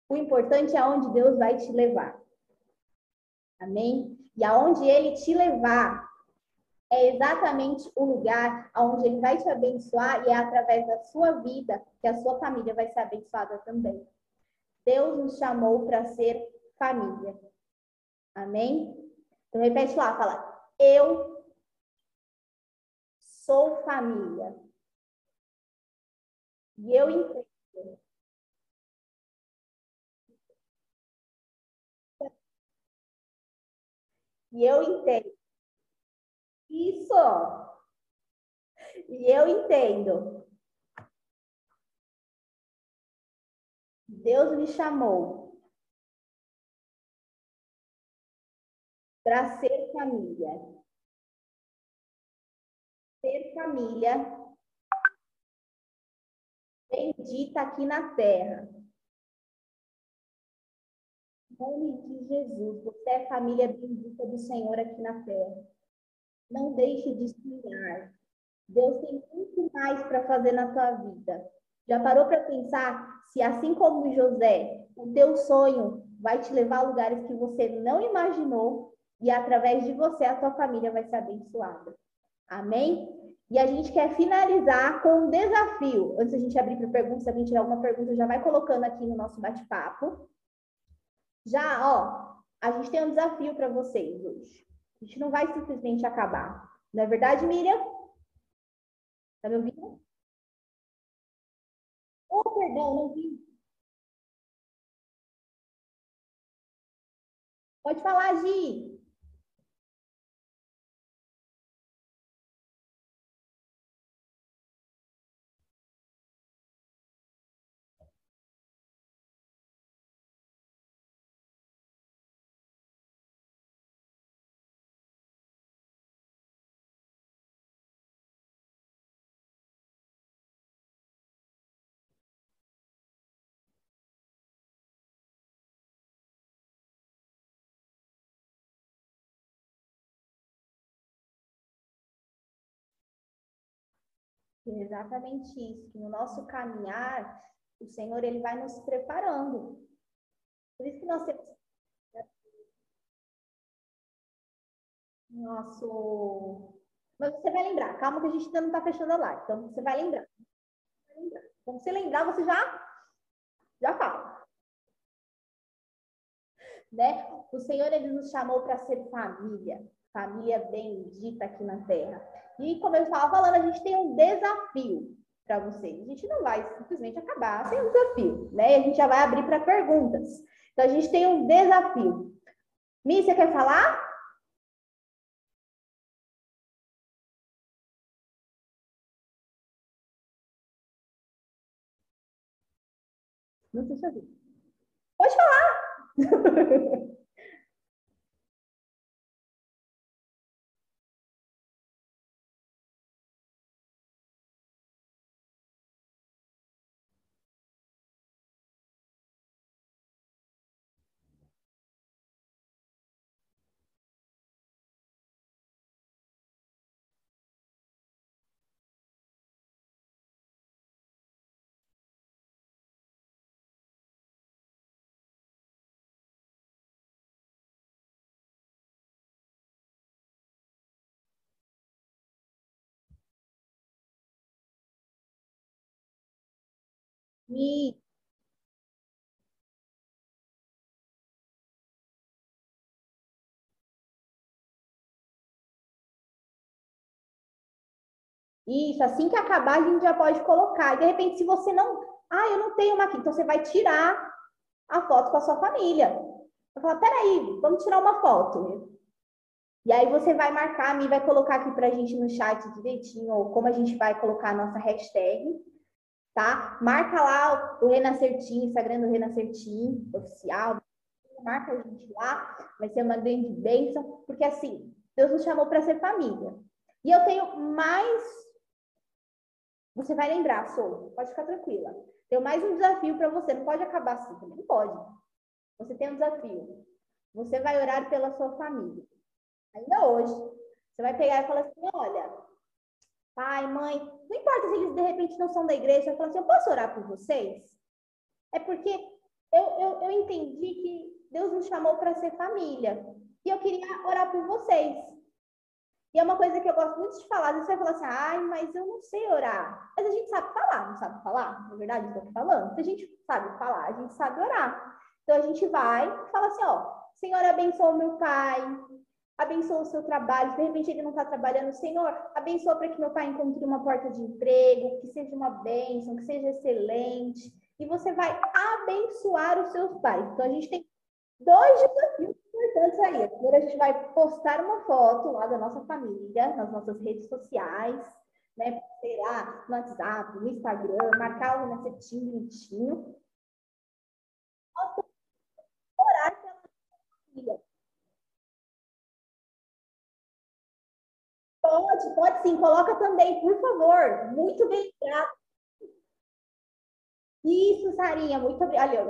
O importante é aonde Deus vai te levar. Amém? E aonde Ele te levar, é exatamente o lugar onde ele vai te abençoar e é através da sua vida que a sua família vai ser abençoada também. Deus nos chamou para ser família. Amém? Então repete lá, fala: Eu sou família. E eu entendo. E eu entendo isso. E eu entendo. Deus me chamou para ser família. Ser família bendita aqui na terra. Em nome de Jesus, você é família bendita do Senhor aqui na terra. Não deixe de sonhar. Deus tem muito mais para fazer na tua vida. Já parou para pensar se, assim como José, o teu sonho vai te levar a lugares que você não imaginou e através de você a tua família vai ser abençoada. Amém? E a gente quer finalizar com um desafio. Antes da gente abrir para perguntas, se alguém tiver alguma pergunta, já vai colocando aqui no nosso bate-papo. Já, ó, a gente tem um desafio para vocês hoje. A gente não vai simplesmente acabar. Não é verdade, Miriam? Tá me ouvindo? Oh, perdão, não vi. Pode falar, Gi. Exatamente isso, que no nosso caminhar, o Senhor ele vai nos preparando. Por isso que nós temos nosso. Mas você vai lembrar, calma que a gente ainda não está fechando a live, então você vai lembrar. Quando você lembrar, você já já fala. Né? O Senhor ele nos chamou para ser família, família bendita aqui na terra. E como eu estava falando, a gente tem um desafio para vocês. A gente não vai simplesmente acabar sem um desafio, né? A gente já vai abrir para perguntas. Então a gente tem um desafio. Mi, você quer falar? Não sei se eu. Pode falar! Isso, assim que acabar, a gente já pode colocar. E de repente, se você não. Ah, eu não tenho uma aqui. Então você vai tirar a foto com a sua família. Vai falar, peraí, vamos tirar uma foto. E aí você vai marcar, a mim vai colocar aqui pra gente no chat direitinho, como a gente vai colocar a nossa hashtag, tá? Marca lá o Renascer Team, Instagram do Renascer Team, oficial. Marca a gente lá, vai ser uma grande bênção, porque assim, Deus nos chamou para ser família. E eu tenho mais você vai lembrar, Sou, pode ficar tranquila. Tenho mais um desafio para você. Não pode acabar assim também. Não pode. Você tem um desafio. Você vai orar pela sua família. Ainda hoje. Você vai pegar e falar assim: olha, pai, mãe, não importa se eles de repente não são da igreja, eu falo assim: eu posso orar por vocês? É porque eu, eu, eu entendi que Deus nos chamou para ser família. E eu queria orar por vocês. E é uma coisa que eu gosto muito de falar. Você vai falar assim, ai, mas eu não sei orar. Mas a gente sabe falar, não sabe falar? Na verdade, estou falando. A gente sabe falar, a gente sabe orar. Então a gente vai e fala assim, ó, Senhor, abençoa o meu pai, abençoa o seu trabalho. De repente ele não está trabalhando, Senhor, abençoa para que meu pai encontre uma porta de emprego, que seja uma bênção, que seja excelente. E você vai abençoar os seus pais. Então a gente tem dois desafios importantes aí. Primeiro, a gente vai postar uma foto lá da nossa família, nas nossas redes sociais, né? Sei lá, no WhatsApp, no Instagram, marcar o Renacetinho bonitinho. Orar pela família. Pode, pode sim, coloca também, por favor. Muito bem lembrado. Isso, Sarinha, muito obrigada.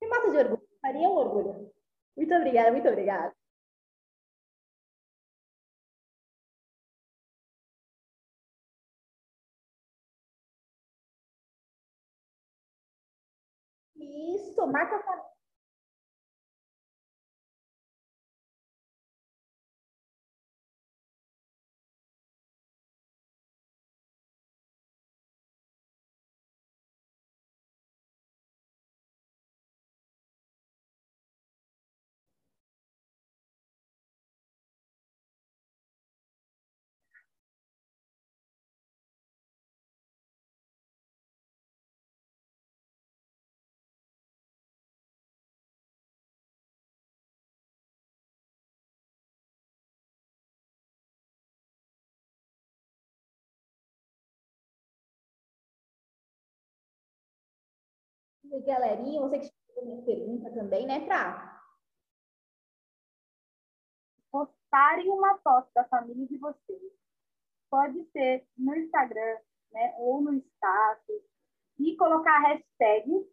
Me mata de orgulho. Sarinha é um orgulho. Muito obrigada, muito obrigada. Isso, marca galerinha, você que chegou minha pergunta também, né, Pra? Postarem uma foto da família de vocês. Pode ser no Instagram, né, ou no status, e colocar a hashtag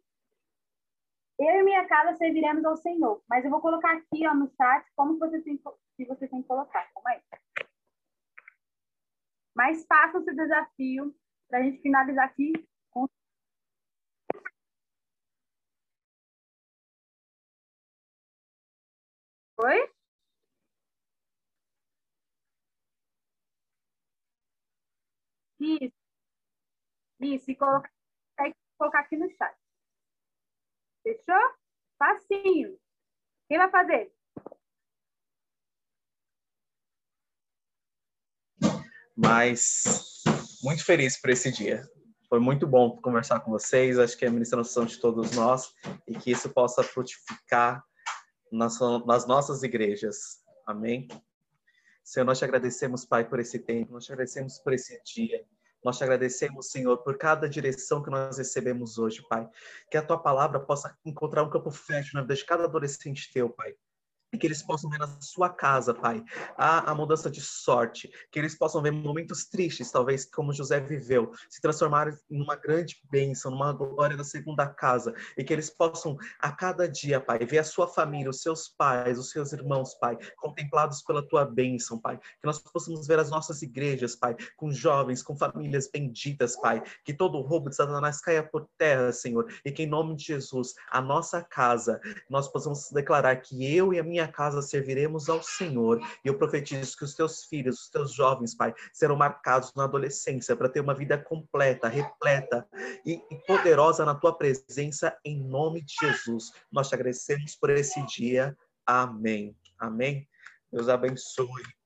eu e minha casa serviremos ao Senhor. Mas eu vou colocar aqui ó, no chat como você tem, que você tem que colocar. Calma aí. Mas faça esse desafio para a gente finalizar aqui Oi? Isso. Isso, e colocar, colocar aqui no chat. Fechou? Facinho. Quem vai fazer? Mas muito feliz por esse dia. Foi muito bom conversar com vocês. Acho que é a ministração de todos nós e que isso possa frutificar nas, nas nossas igrejas. Amém? Senhor, nós te agradecemos, Pai, por esse tempo, nós te agradecemos por esse dia. Nós te agradecemos, Senhor, por cada direção que nós recebemos hoje, Pai. Que a tua palavra possa encontrar um campo fértil na vida de cada adolescente teu, Pai que eles possam ver na sua casa, Pai, a, a mudança de sorte, que eles possam ver momentos tristes, talvez como José viveu, se transformar em uma grande bênção, numa glória da segunda casa, e que eles possam a cada dia, Pai, ver a sua família, os seus pais, os seus irmãos, Pai, contemplados pela tua bênção, Pai, que nós possamos ver as nossas igrejas, Pai, com jovens, com famílias benditas, Pai, que todo o roubo de Satanás caia por terra, Senhor, e que em nome de Jesus, a nossa casa, nós possamos declarar que eu e a minha minha casa serviremos ao Senhor. E eu profetizo que os teus filhos, os teus jovens, Pai, serão marcados na adolescência para ter uma vida completa, repleta e, poderosa na tua presença, em nome de Jesus. Nós te agradecemos por esse dia. Amém. Amém. Deus abençoe.